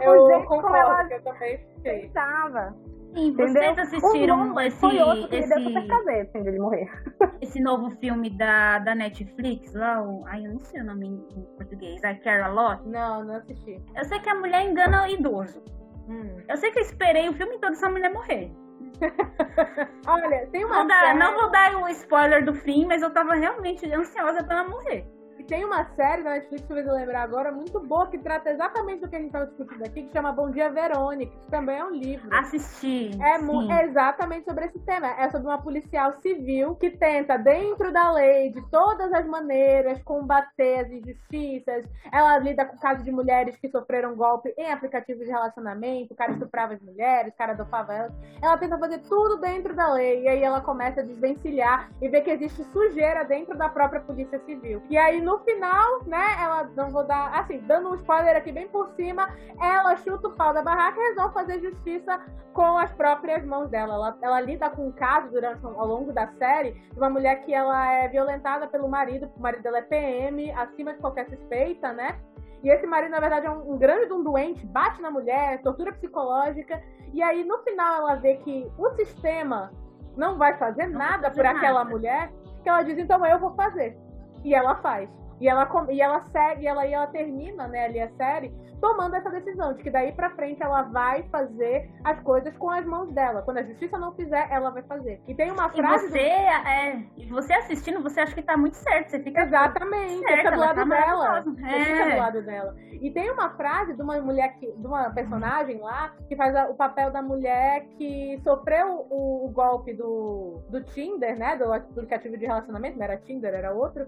Speaker 3: Eu, eu, eu concordo, ela eu também fiquei.
Speaker 6: Pensava. Sim, vocês assistiram
Speaker 7: o
Speaker 6: esse.
Speaker 7: Foi outro que esse... deu super prazer, assim, dele morrer.
Speaker 6: Esse novo filme da, da Netflix, lá, o. Ai, eu não sei o nome em português. A Cara Lot?
Speaker 3: Não, não assisti.
Speaker 6: Eu sei que a mulher engana o idoso. Hum. Eu sei que eu esperei o filme todo essa mulher morrer.
Speaker 3: Olha, tem uma.
Speaker 6: Não, dá, não vou dar o spoiler do fim, mas eu tava realmente ansiosa pra ela morrer.
Speaker 3: Tem uma série na Netflix que eu lembrar agora, muito boa, que trata exatamente do que a gente estava discutindo aqui, que chama Bom Dia Verônica, que também é um livro.
Speaker 6: Assisti.
Speaker 3: É, é, exatamente sobre esse tema. É sobre uma policial civil que tenta, dentro da lei, de todas as maneiras, combater as injustiças. Ela lida com casos de mulheres que sofreram golpe em aplicativos de relacionamento, o cara estuprava as mulheres, o cara dopava elas. Ela tenta fazer tudo dentro da lei, e aí ela começa a desvencilhar e ver que existe sujeira dentro da própria polícia civil. E aí, no final, né, ela não vou dar, assim, dando um spoiler aqui bem por cima, ela chuta o pau da barraca e resolve fazer justiça com as próprias mãos dela. Ela, ela lida com um caso durante ao longo da série de uma mulher que ela é violentada pelo marido, o marido dela é PM, acima de qualquer suspeita, né? E esse marido, na verdade, é um, um grande um doente, bate na mulher, tortura psicológica. E aí, no final, ela vê que o sistema não vai fazer não nada fazer por nada. aquela mulher, que ela diz, então eu vou fazer. E ela faz. E ela, e ela segue, ela, e ela termina, né, ali a série, tomando essa decisão de que daí pra frente ela vai fazer as coisas com as mãos dela. Quando a justiça não fizer, ela vai fazer. E tem uma frase.
Speaker 6: E você, do... é, você assistindo, você acha que tá muito certo. Você fica.
Speaker 3: Exatamente, certo, fica do lado tá dela. Você é. fica do lado dela. E tem uma frase de uma mulher que, de uma personagem lá, que faz a, o papel da mulher que sofreu o, o golpe do, do Tinder, né? Do aplicativo de relacionamento, não era Tinder, era outro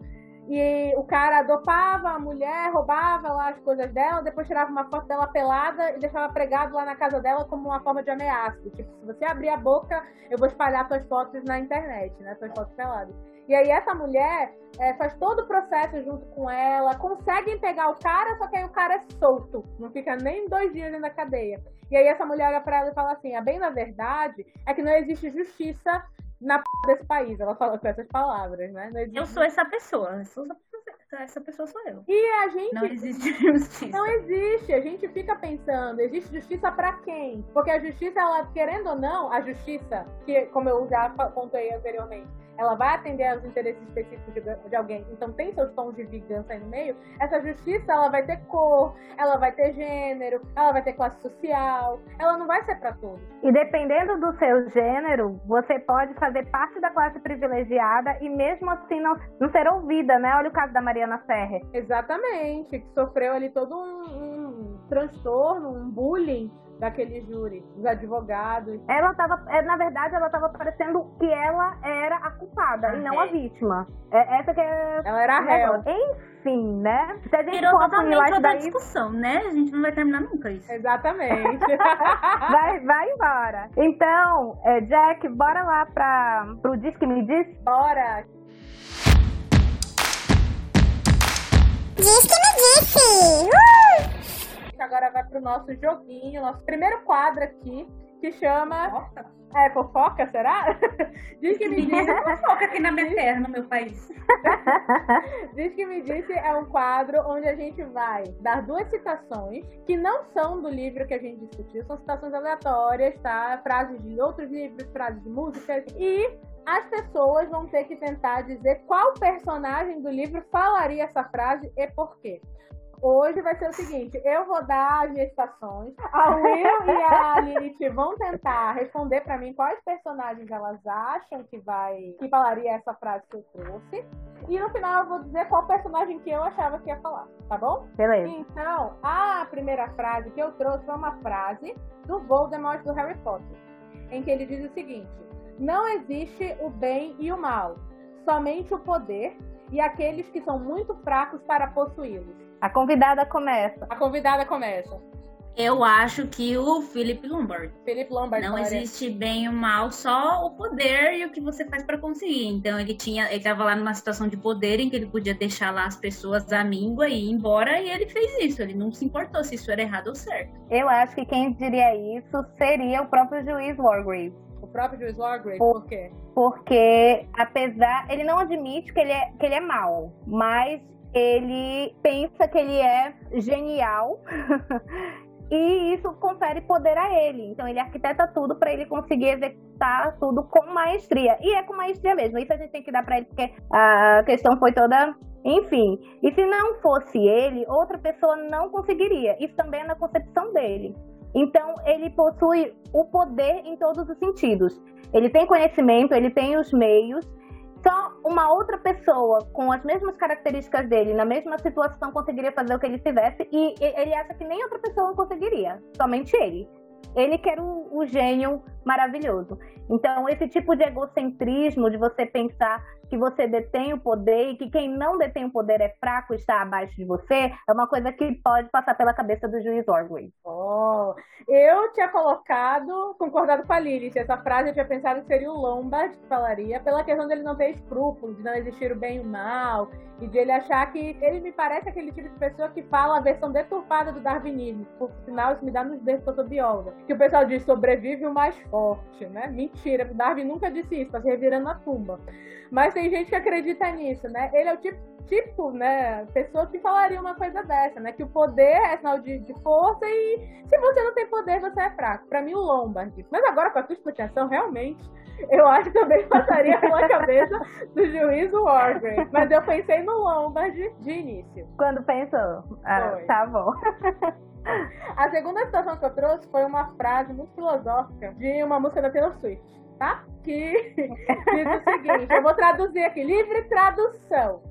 Speaker 3: e o cara dopava a mulher, roubava lá as coisas dela, depois tirava uma foto dela pelada e deixava pregado lá na casa dela como uma forma de ameaça. Tipo, se você abrir a boca, eu vou espalhar suas fotos na internet, né? Suas fotos peladas. E aí essa mulher é, faz todo o processo junto com ela, conseguem pegar o cara, só que aí o cara é solto, não fica nem dois dias da cadeia. E aí essa mulher olha pra ela e fala assim: a bem na verdade é que não existe justiça na p desse país. Ela fala com essas palavras, né?
Speaker 6: Eu sou essa pessoa. Eu sou essa pessoa sou eu.
Speaker 3: E a gente.
Speaker 6: Não existe justiça.
Speaker 3: Não existe. A gente fica pensando, existe justiça para quem? Porque a justiça, ela, querendo ou não, a justiça, que, como eu já contei anteriormente, ela vai atender aos interesses específicos de, de, alguém, então tem seus tons de vingança aí no meio, essa justiça ela vai ter cor, ela vai ter gênero, ela vai ter classe social, ela não vai ser para todos.
Speaker 7: E dependendo do seu gênero, você pode fazer parte da classe privilegiada e mesmo assim não, não ser ouvida, né? Olha o caso da Mariana Ferrer.
Speaker 3: Exatamente, que sofreu ali todo um, um transtorno, um bullying daquele júri, dos advogados.
Speaker 7: Ela tava, é, na verdade, ela tava parecendo que ela era a culpada ah, e não é. a vítima. É, essa que é.
Speaker 3: Ela era a réu.
Speaker 7: Enfim, né?
Speaker 6: Se a gente Virou totalmente outra daí... discussão, né? A gente não vai terminar nunca isso.
Speaker 3: Exatamente.
Speaker 7: vai, vai embora. Então, é, Jack, bora lá pra, pro Disque Me Diz?
Speaker 3: Bora!
Speaker 8: Disque Me Disse! Uh!
Speaker 3: Agora vai pro nosso joguinho, nosso primeiro quadro aqui, que chama. Fofoca? É, fofoca, será?
Speaker 6: Diz que me disse. fofoca aqui na minha terra, no meu país.
Speaker 3: Diz que me disse é um quadro onde a gente vai dar duas citações que não são do livro que a gente discutiu, são citações aleatórias, tá? Frases de outros livros, frases de músicas. E as pessoas vão ter que tentar dizer qual personagem do livro falaria essa frase e por quê. Hoje vai ser o seguinte: eu vou dar as gestações. A Will e a Lilith vão tentar responder para mim quais personagens elas acham que vai que falaria essa frase que eu trouxe. E no final eu vou dizer qual personagem que eu achava que ia falar, tá bom?
Speaker 7: Beleza.
Speaker 3: Então, a primeira frase que eu trouxe foi uma frase do Voldemort do Harry Potter, em que ele diz o seguinte: Não existe o bem e o mal, somente o poder e aqueles que são muito fracos para possuí-los.
Speaker 7: A convidada começa.
Speaker 3: A convidada começa.
Speaker 6: Eu acho que o Philip Lombard.
Speaker 3: Philip Lombard.
Speaker 6: Não existe bem o mal, só o poder e o que você faz para conseguir. Então ele tinha, ele estava lá numa situação de poder em que ele podia deixar lá as pessoas à míngua e ir embora e ele fez isso. Ele não se importou se isso era errado ou certo.
Speaker 7: Eu acho que quem diria isso seria o próprio juiz Wargrave.
Speaker 3: Próprio juiz Wargrave, por, quê?
Speaker 7: Porque apesar, ele não admite que ele é que ele é mal, mas ele pensa que ele é genial e isso confere poder a ele. Então ele arquiteta tudo para ele conseguir executar tudo com maestria. E é com maestria mesmo. Isso a gente tem que dar para ele porque a questão foi toda enfim, e se não fosse ele, outra pessoa não conseguiria. Isso também é na concepção dele. Então, ele possui o poder em todos os sentidos. Ele tem conhecimento, ele tem os meios só uma outra pessoa com as mesmas características dele, na mesma situação, conseguiria fazer o que ele fizesse, e ele acha que nem outra pessoa conseguiria, somente ele. Ele quer o, o gênio maravilhoso. Então, esse tipo de egocentrismo, de você pensar que você detém o poder e que quem não detém o poder é fraco está abaixo de você, é uma coisa que pode passar pela cabeça do juiz Orway.
Speaker 3: Oh, eu tinha colocado, concordado com a Lilith, essa frase eu tinha pensado que seria o Lombard que falaria, pela questão dele não ter escrúpulos, de não existir o bem e o mal, e de ele achar que ele me parece aquele tipo de pessoa que fala a versão deturpada do darwinismo. Por sinal, isso me dá nos dedos que eu sou bióloga. Que o pessoal diz sobrevive o mais forte, né? Mentira, o Darwin nunca disse isso, tá se revirando na tumba. Mas tem gente que acredita nisso, né? Ele é o tipo, tipo, né, pessoa que falaria uma coisa dessa, né? Que o poder é sinal de, de força e se você não tem poder, você é fraco. Para mim, o Lombard. Mas agora, com a tua explicação, realmente, eu acho que também passaria pela cabeça do juiz Wargrave. Mas eu pensei no Lombard de início.
Speaker 7: Quando pensou? Ah, tá bom.
Speaker 3: A segunda citação que eu trouxe foi uma frase muito filosófica de uma música da Taylor Swift tá? Que diz o seguinte: eu vou traduzir aqui, livre tradução.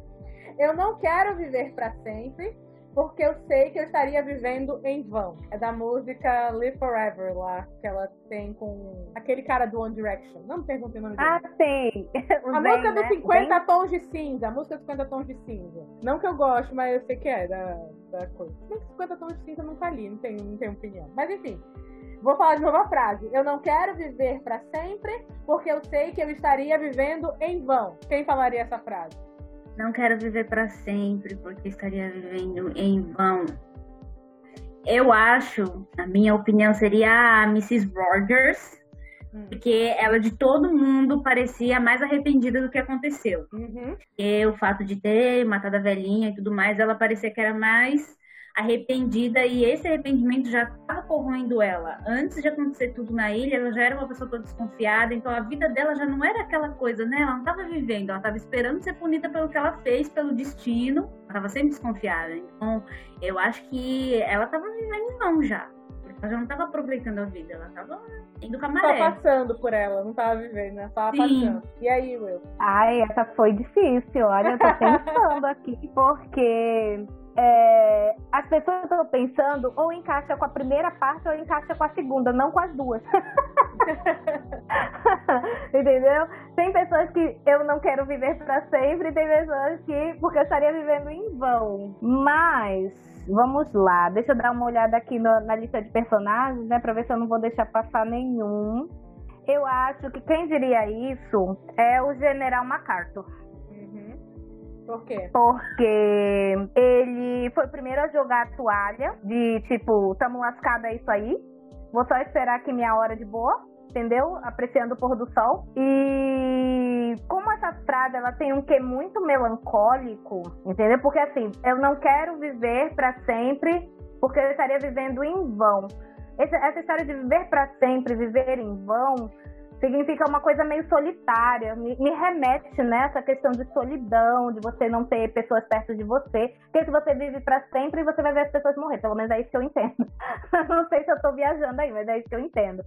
Speaker 3: Eu não quero viver para sempre, porque eu sei que eu estaria vivendo em vão. É da música Live Forever lá, que ela tem com aquele cara do One Direction. Não me pergunte o nome dele.
Speaker 7: Ah, sei.
Speaker 3: a música dos 50 tons de cinza. A música dos 50 tons de cinza. Não que eu goste, mas eu sei que é da, da coisa. 50 tons de cinza eu nunca li, não tenho, não tenho opinião. Mas enfim. Vou falar de novo a frase. Eu não quero viver para sempre, porque eu sei que eu estaria vivendo em vão. Quem falaria essa frase?
Speaker 6: Não quero viver para sempre, porque estaria vivendo em vão. Eu acho, na minha opinião, seria a Mrs. Rogers, hum. porque ela de todo mundo parecia mais arrependida do que aconteceu.
Speaker 3: Uhum.
Speaker 6: E o fato de ter matado a velhinha e tudo mais, ela parecia que era mais arrependida e esse arrependimento já estava corroendo ela. Antes de acontecer tudo na ilha, ela já era uma pessoa toda desconfiada, então a vida dela já não era aquela coisa, né? Ela não estava vivendo, ela estava esperando ser punida pelo que ela fez, pelo destino. Ela estava sempre desconfiada. Então, eu acho que ela estava vivendo em vão já. Ela já não estava aproveitando a vida, ela estava indo com a maré.
Speaker 3: Tava passando por ela, não tava vivendo, né? Tava
Speaker 6: Sim.
Speaker 3: passando. E aí, Will?
Speaker 7: Ai, essa foi difícil. Olha, eu tô pensando aqui, porque é, as pessoas estão pensando ou encaixa com a primeira parte ou encaixa com a segunda, não com as duas. Entendeu? Tem pessoas que eu não quero viver pra sempre, tem pessoas que porque eu estaria vivendo em vão. Mas vamos lá, deixa eu dar uma olhada aqui no- na lista de personagens, né, pra ver se eu não vou deixar passar nenhum. Eu acho que quem diria isso é o General MacArthur.
Speaker 3: Por quê?
Speaker 7: Porque ele foi o primeiro a jogar a toalha de tipo, tamo lascado, é isso aí. Vou só esperar aqui minha hora de boa, entendeu? Apreciando o pôr do sol. E como essa frase ela tem um quê muito melancólico, entendeu? Porque assim, eu não quero viver pra sempre, porque eu estaria vivendo em vão. Esse- essa história de viver pra sempre, viver em vão, significa uma coisa meio solitária, me, me remete nessa questão de solidão, de você não ter pessoas perto de você, porque se você vive pra sempre, você vai ver as pessoas morrer, pelo menos é isso que eu entendo. não sei se eu tô viajando aí, mas é isso que eu entendo.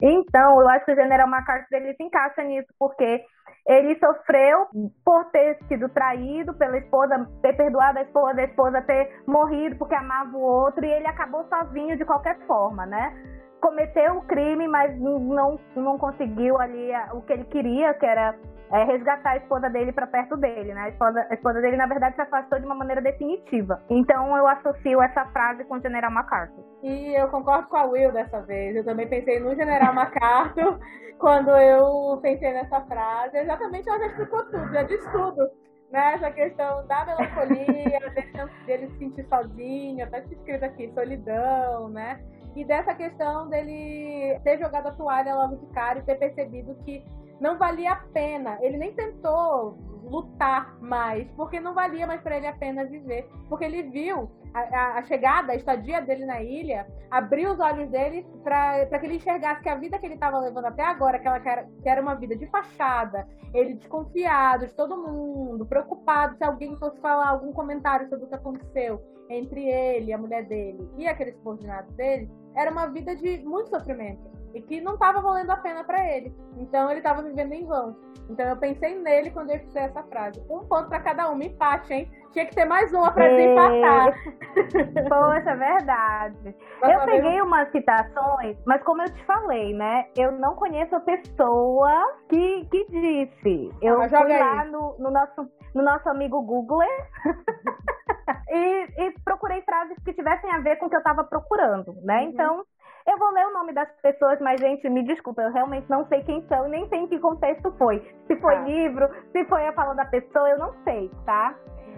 Speaker 7: Então, eu acho que o General MacArthur ele se encaixa nisso, porque ele sofreu por ter sido traído pela esposa, ter perdoado a esposa, a esposa ter morrido porque amava o outro, e ele acabou sozinho de qualquer forma, né? Cometeu o crime, mas não, não conseguiu ali a- o que ele queria, que era é, resgatar a esposa dele para perto dele, né? A esposa, a esposa dele, na verdade, se afastou de uma maneira definitiva. Então eu associo essa frase com o General MacArthur.
Speaker 3: E eu concordo com a Will dessa vez. Eu também pensei no General MacArthur quando eu pensei nessa frase. Exatamente, ela já explicou tudo, já disse tudo. Né? Essa questão da melancolia, dele, dele se sentir sozinho, até escrito aqui, solidão, né? E dessa questão dele ter jogado a toalha logo de cara e ter percebido que não valia a pena. Ele nem tentou lutar mais, porque não valia mais para ele a pena viver. Porque ele viu a, a- chegada, a estadia dele na ilha, abriu os olhos dele para que ele enxergasse que a vida que ele estava levando até agora, que, ela, que, era, uma vida de fachada, ele desconfiado de todo mundo, preocupado se alguém fosse falar algum comentário sobre o que aconteceu entre ele, a mulher dele e aqueles subordinados dele, era uma vida de muito sofrimento e que não estava valendo a pena para ele. Então ele estava vivendo em vão. Então eu pensei nele quando eu fiz essa frase. Um ponto para cada um, empate, hein? Tinha que ter mais uma para desempatar.
Speaker 7: Poxa, é verdade.
Speaker 3: Vai
Speaker 7: Eu peguei umas citações, mas como eu te falei, né? Eu não conheço a pessoa que, que disse. Eu
Speaker 3: Ah,
Speaker 7: fui lá no, no nosso, no nosso amigo Googler e, e procurei frases que tivessem a ver com o que eu tava procurando, né?
Speaker 3: Uhum.
Speaker 7: Então, eu vou ler o nome das pessoas, mas, gente, me desculpa, eu realmente não sei quem são e nem sei em que contexto foi. Se foi
Speaker 3: Tá.
Speaker 7: livro, se foi a fala da pessoa, eu não sei, tá?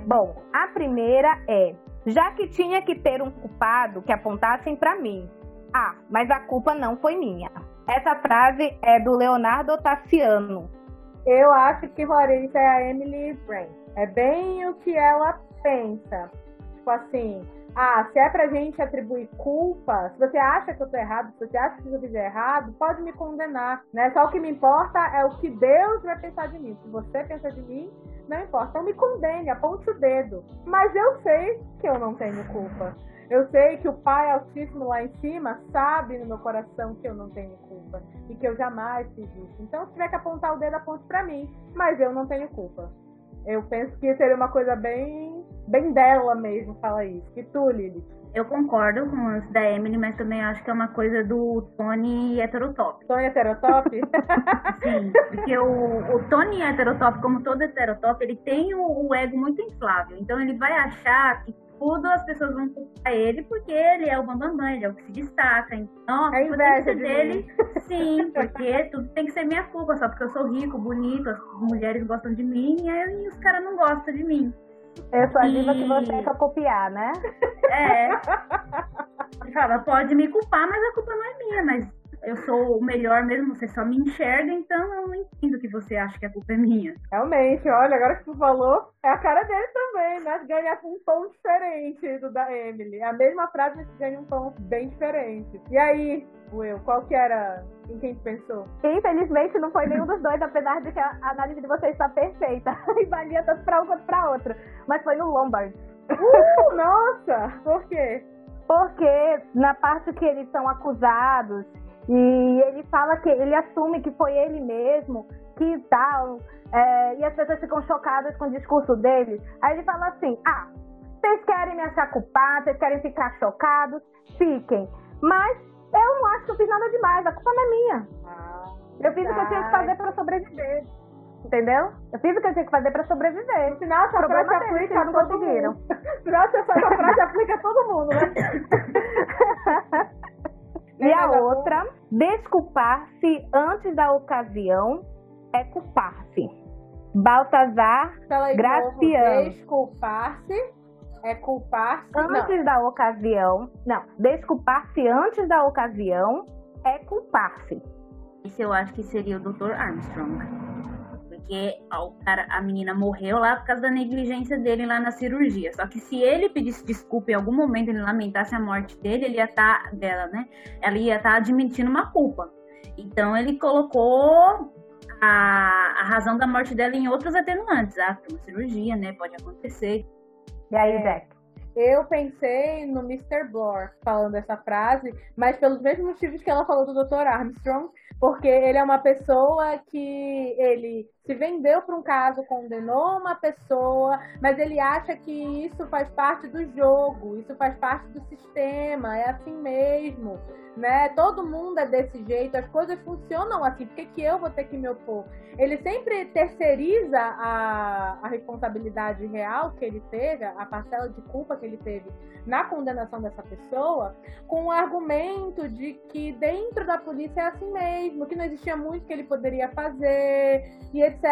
Speaker 7: Bom, a primeira é: já que tinha que ter um culpado que apontassem pra mim. Ah, mas a culpa não foi minha. Essa frase é do Leonardo Tassiano.
Speaker 3: Eu acho que Larissa é a Emily Brand. É bem o que ela pensa. Tipo assim, ah, se é pra gente atribuir culpa, se você acha que eu tô errado, se você acha que eu fizer errado, pode me condenar, né? Só o que me importa é o que Deus vai pensar de mim. Se você pensa de mim, não importa. Então me condene, aponte o dedo. Mas eu sei que eu não tenho culpa. Eu sei que o Pai Altíssimo lá em cima sabe no meu coração que eu não tenho culpa e que eu jamais fiz isso. Então, se tiver que apontar o dedo, aponte pra mim. Mas eu não tenho culpa. Eu penso que seria uma coisa bem, bem dela mesmo falar isso. E tu, Lili?
Speaker 6: Eu concordo com os da Emily, mas também acho que é uma coisa do Tony heterotop.
Speaker 3: Tony heterotop?
Speaker 6: Sim, porque o, o Tony heterotop, como todo heterotop, ele tem o, o ego muito inflável. Então ele vai achar que tudo as pessoas vão culpar ele porque ele é o bambambam, ele é o que se destaca. Então,
Speaker 3: É
Speaker 6: a que
Speaker 3: inveja de
Speaker 6: dele. Sim, porque tudo tem que ser minha culpa, só porque eu sou rico, bonito, as mulheres gostam de mim e aí os caras não gostam de mim.
Speaker 7: Eu sou a diva
Speaker 6: E-
Speaker 7: que você quer copiar, né?
Speaker 6: É. Ele fala, pode me culpar, mas a culpa não é minha, mas eu sou o melhor mesmo, você só me enxerga, então eu não entendo que você acha que a culpa é minha.
Speaker 3: Realmente, olha, agora que tu falou, é a cara dele também. mas ganha com um tom diferente do da Emily. A mesma frase, mas ganha um tom bem diferente. E aí, Will, qual que era em quem pensou?
Speaker 7: Infelizmente não foi nenhum dos dois, apesar de que a análise de vocês está perfeita. E valia tanto pra um quanto pra outro. Mas foi no Lombard.
Speaker 3: Uh, nossa! Por quê?
Speaker 7: Porque na parte que eles são acusados e ele fala que ele assume que foi ele mesmo, que tal, é, e as pessoas ficam chocadas com o discurso dele. Aí ele fala assim: ah, vocês querem me achar culpado, vocês querem ficar chocados, fiquem. Mas eu não acho que eu fiz nada demais, a culpa não é minha.
Speaker 3: Ah,
Speaker 7: Eu fiz o que eu tinha que fazer pra sobreviver. Entendeu? Eu fiz o que eu tinha que fazer pra sobreviver.
Speaker 3: No final, essa frase aplica a
Speaker 7: não conseguiram.
Speaker 3: No final, essa frase aplica a todo mundo, né?
Speaker 7: E a outra, desculpar-se antes da ocasião é culpar-se. Baltazar Graciano.
Speaker 3: Desculpar-se é culpar-se. Não.
Speaker 7: antes da ocasião, não, desculpar-se antes da ocasião é culpar-se.
Speaker 6: Isso eu acho que seria o Dr. Armstrong. Porque ó, o cara, a menina morreu lá por causa da negligência dele lá na cirurgia. Só que se ele pedisse desculpa em algum momento, ele lamentasse a morte dele, ele ia estar, dela, né? Ela ia estar admitindo uma culpa. Então ele colocou a, a razão da morte dela em outros atenuantes. Ah, foi uma cirurgia, né? Pode acontecer.
Speaker 7: E aí,
Speaker 3: É.
Speaker 7: Jack?
Speaker 3: Eu pensei no Mr. Blore falando essa frase, mas pelos mesmos motivos que ela falou do Dr. Armstrong, porque ele é uma pessoa que ele se vendeu para um caso, condenou uma pessoa, mas ele acha que isso faz parte do jogo, isso faz parte do sistema, é assim mesmo, né? Todo mundo é desse jeito, as coisas funcionam assim, por que, que eu vou ter que me opor? Ele sempre terceiriza a, a responsabilidade real que ele teve, a parcela de culpa que ele teve na condenação dessa pessoa, com o argumento de que dentro da polícia é assim mesmo, que não existia muito que ele poderia fazer e etc.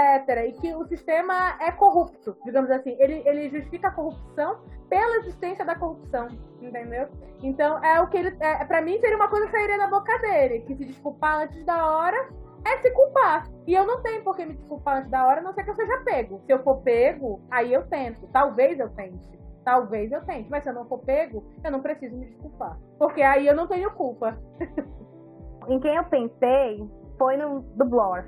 Speaker 3: E que o sistema é corrupto, digamos assim. Ele, ele justifica a corrupção pela existência da corrupção, entendeu? Então, é o que ele. É, para mim, seria uma coisa que sairia da boca dele, que se desculpar antes da hora é se culpar. E eu não tenho por que me desculpar antes da hora, a não ser que eu seja pego. Se eu for pego, aí eu tento. Talvez eu tente. Talvez eu tente. Mas se eu não for pego, eu não preciso me desculpar. Porque aí eu não tenho culpa.
Speaker 7: Em quem eu pensei foi no do Blore.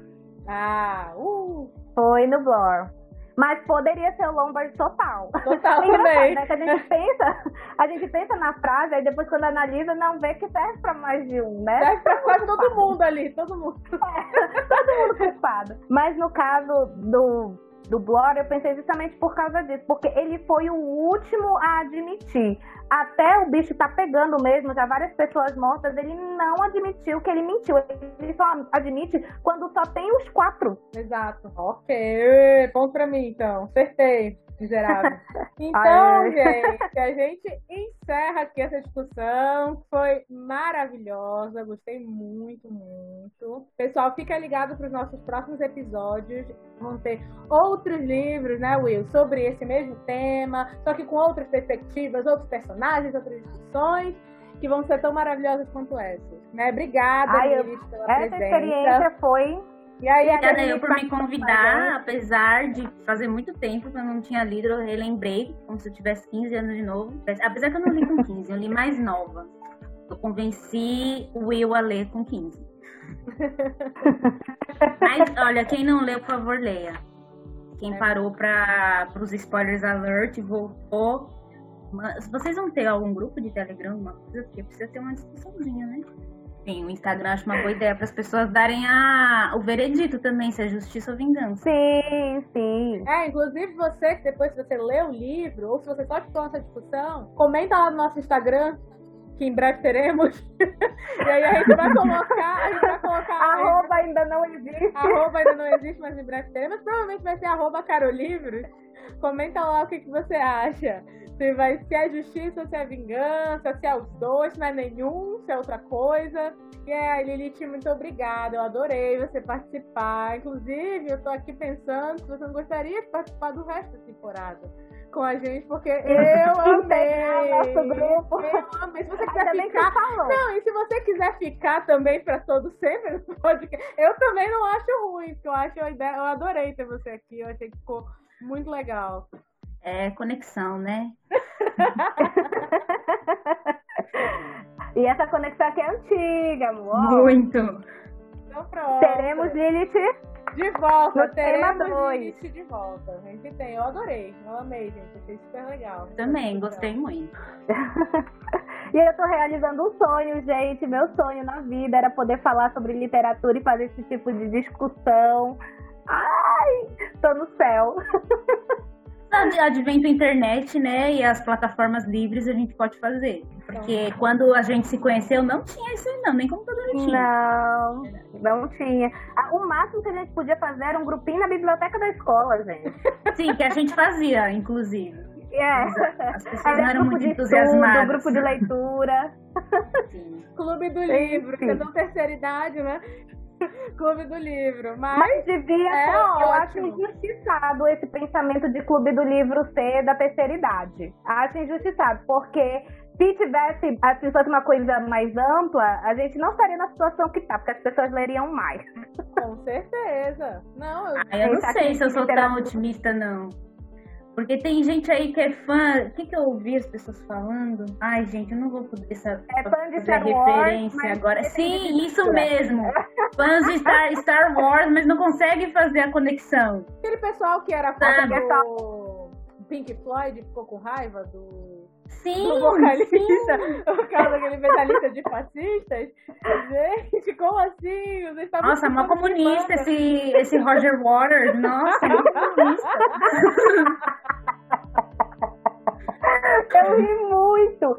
Speaker 3: Ah, uh,
Speaker 7: Foi no Blore. Mas poderia ser o Lombard total.
Speaker 3: total
Speaker 7: É engraçado,
Speaker 3: também.
Speaker 7: né? Que a gente pensa, a gente pensa na frase, aí depois quando analisa, não vê que serve pra mais de um, né?
Speaker 3: Serve pra quase todo mundo ali, todo mundo.
Speaker 7: todo mundo culpado. Mas no caso do, do Blore, eu pensei justamente por causa disso, porque ele foi o último a admitir. Até o bicho tá pegando mesmo, já várias pessoas mortas, ele não admitiu que ele mentiu. Ele só admite quando só tem os quatro.
Speaker 3: Exato. Ok, ponto pra mim então. Acertei, miserável. Então,
Speaker 7: Aê.
Speaker 3: gente, a gente encerra aqui essa discussão. Foi maravilhosa, gostei muito, muito. Pessoal, fica ligado para os nossos próximos episódios. Vão ter outros livros, né, Will, sobre esse mesmo tema, só que com outras perspectivas, outros personagens, outras discussões. Que vão ser tão maravilhosas quanto essas. Né? Obrigada,
Speaker 7: Ai,
Speaker 3: pela
Speaker 7: Essa
Speaker 3: presença.
Speaker 7: experiência foi.
Speaker 3: E aí,
Speaker 6: Obrigada eu por me convidar, apesar de fazer muito tempo que eu não tinha lido, eu relembrei, como se eu tivesse 15 anos de novo. Apesar que eu não li com 15, eu li mais nova. Eu convenci o Will a ler com 15. Mas, olha, quem não leu, por favor, leia. Quem parou para os spoilers alert voltou. Mas Vocês vão ter algum grupo de Telegram, alguma coisa? Porque precisa ter uma discussãozinha, né? Sim, o Instagram acho uma boa ideia para as pessoas darem a, o veredito também, se é justiça ou vingança.
Speaker 7: Sim, sim.
Speaker 3: É, inclusive você, que depois que você lê o livro, ou se você só ficou nessa discussão, comenta lá no nosso Instagram, que em breve teremos. e aí a gente vai colocar, a gente vai colocar.
Speaker 7: Arroba ainda não existe.
Speaker 3: Arroba ainda não existe, mas em breve teremos. Provavelmente vai ser arroba carolivros. Comenta lá o que, que você acha. Se, vai, se é justiça, se é vingança, se é os dois, se não é nenhum, se é outra coisa. E aí, Lilith, muito obrigada. Eu adorei você participar. Inclusive, eu tô aqui pensando se você não gostaria de participar do resto da temporada com a gente, porque eu amei.
Speaker 7: nosso grupo.
Speaker 3: Eu amei. Se você quiser
Speaker 7: Ainda
Speaker 3: ficar.
Speaker 7: falou.
Speaker 3: Não, e se você quiser ficar também pra todo sempre no podcast, eu também não acho ruim, porque eu acho a ideia, eu adorei ter você aqui, eu achei que ficou muito legal.
Speaker 6: É conexão, né?
Speaker 7: e essa conexão aqui é antiga, amor.
Speaker 6: Muito.
Speaker 3: Então pronto.
Speaker 7: Teremos Lilith
Speaker 3: De volta,
Speaker 7: No tema
Speaker 3: teremos
Speaker 7: dois.
Speaker 3: Lilith de volta. A gente tem, eu adorei, eu amei, gente, achei super legal.
Speaker 6: Também, gostei muito.
Speaker 7: E eu tô realizando um sonho, gente. Meu sonho na vida era poder falar sobre literatura e fazer esse tipo de discussão. Ai, tô no céu.
Speaker 6: Ad- Advento internet, né? E as plataformas livres a gente pode fazer. Porque quando a gente se conheceu, não tinha isso aí, não, nem computador tinha.
Speaker 7: Não, não tinha. Ah, O máximo que a gente podia fazer era um grupinho na biblioteca da escola, gente.
Speaker 6: Sim, que a gente fazia, inclusive.
Speaker 7: É.
Speaker 6: As pessoas
Speaker 7: Era
Speaker 6: não eram
Speaker 7: grupo
Speaker 6: muito
Speaker 7: de estudo,
Speaker 6: entusiasmadas.
Speaker 7: grupo de leitura.
Speaker 6: Sim.
Speaker 3: Clube do
Speaker 7: Sim,
Speaker 3: Livro, vocês são terceira idade, né? Clube do Livro, mas,
Speaker 7: Mas devia
Speaker 3: É
Speaker 7: ser, eu acho
Speaker 3: ótimo.
Speaker 7: injustiçado esse pensamento de clube do livro ser da terceira idade. Acho injustiçado, porque se tivesse, assim, se fosse uma coisa mais ampla, a gente não estaria na situação que tá, porque as pessoas leriam mais.
Speaker 3: com certeza. Não, eu,
Speaker 6: Ah, eu não sei se eu sou tão otimista, não. Porque tem gente aí que é fã. O que, que eu ouvi as pessoas falando? Ai, gente, eu não vou poder saber
Speaker 7: É fã de
Speaker 6: fazer
Speaker 7: Star Wars,
Speaker 6: referência
Speaker 7: mas
Speaker 6: agora. Sim, isso
Speaker 7: cultura.
Speaker 6: mesmo. Fãs de Star, Star Wars, mas não conseguem fazer a conexão.
Speaker 3: aquele pessoal que era
Speaker 6: Sabe?
Speaker 3: fã do Pink Floyd ficou com raiva do,
Speaker 6: Sim,
Speaker 3: do vocalista,
Speaker 6: sim.
Speaker 3: por causa daquele medalhista de fascistas. Gente, como assim? Vocês estavam
Speaker 6: Nossa, mó comunista esse, esse Roger Waters. Nossa, mó comunista.
Speaker 7: Eu ri muito.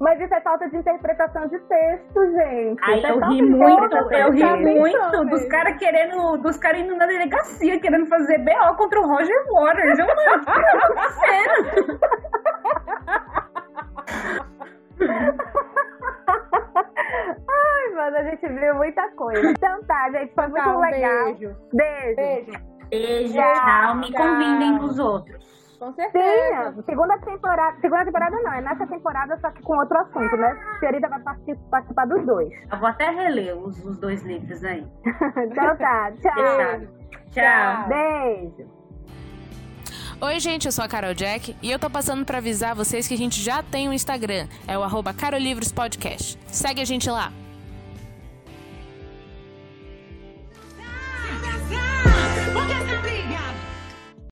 Speaker 7: Mas isso é falta de interpretação de texto, gente.
Speaker 6: Ai,
Speaker 7: é
Speaker 6: eu ri muito, eu ri muito dos caras querendo, dos caras indo na delegacia, querendo fazer BO contra o Roger Waters. Eu, mano, o que tá acontecendo?
Speaker 7: Ai, mano, a gente viu muita coisa. Então tá, gente, foi muito
Speaker 3: Tá, um
Speaker 7: legal.
Speaker 3: beijo.
Speaker 7: Beijo.
Speaker 3: Beijo.
Speaker 6: Beijo,
Speaker 7: Tchau,
Speaker 6: tchau. Me
Speaker 3: tchau.
Speaker 6: convidem pros outros.
Speaker 3: Com certeza.
Speaker 7: Sim, segunda temporada. Segunda temporada não, é nessa temporada, só que com outro assunto, né? A senhorita vai parti- participar dos dois.
Speaker 6: Eu vou até reler os, os dois livros aí.
Speaker 7: então tá, tchau.
Speaker 6: Fechado. Tchau.
Speaker 7: Beijo.
Speaker 1: Oi, gente, eu sou a Carol Jack e eu tô passando pra avisar vocês que a gente já tem um Instagram. É o arroba Carolivros Podcast. Segue a gente lá.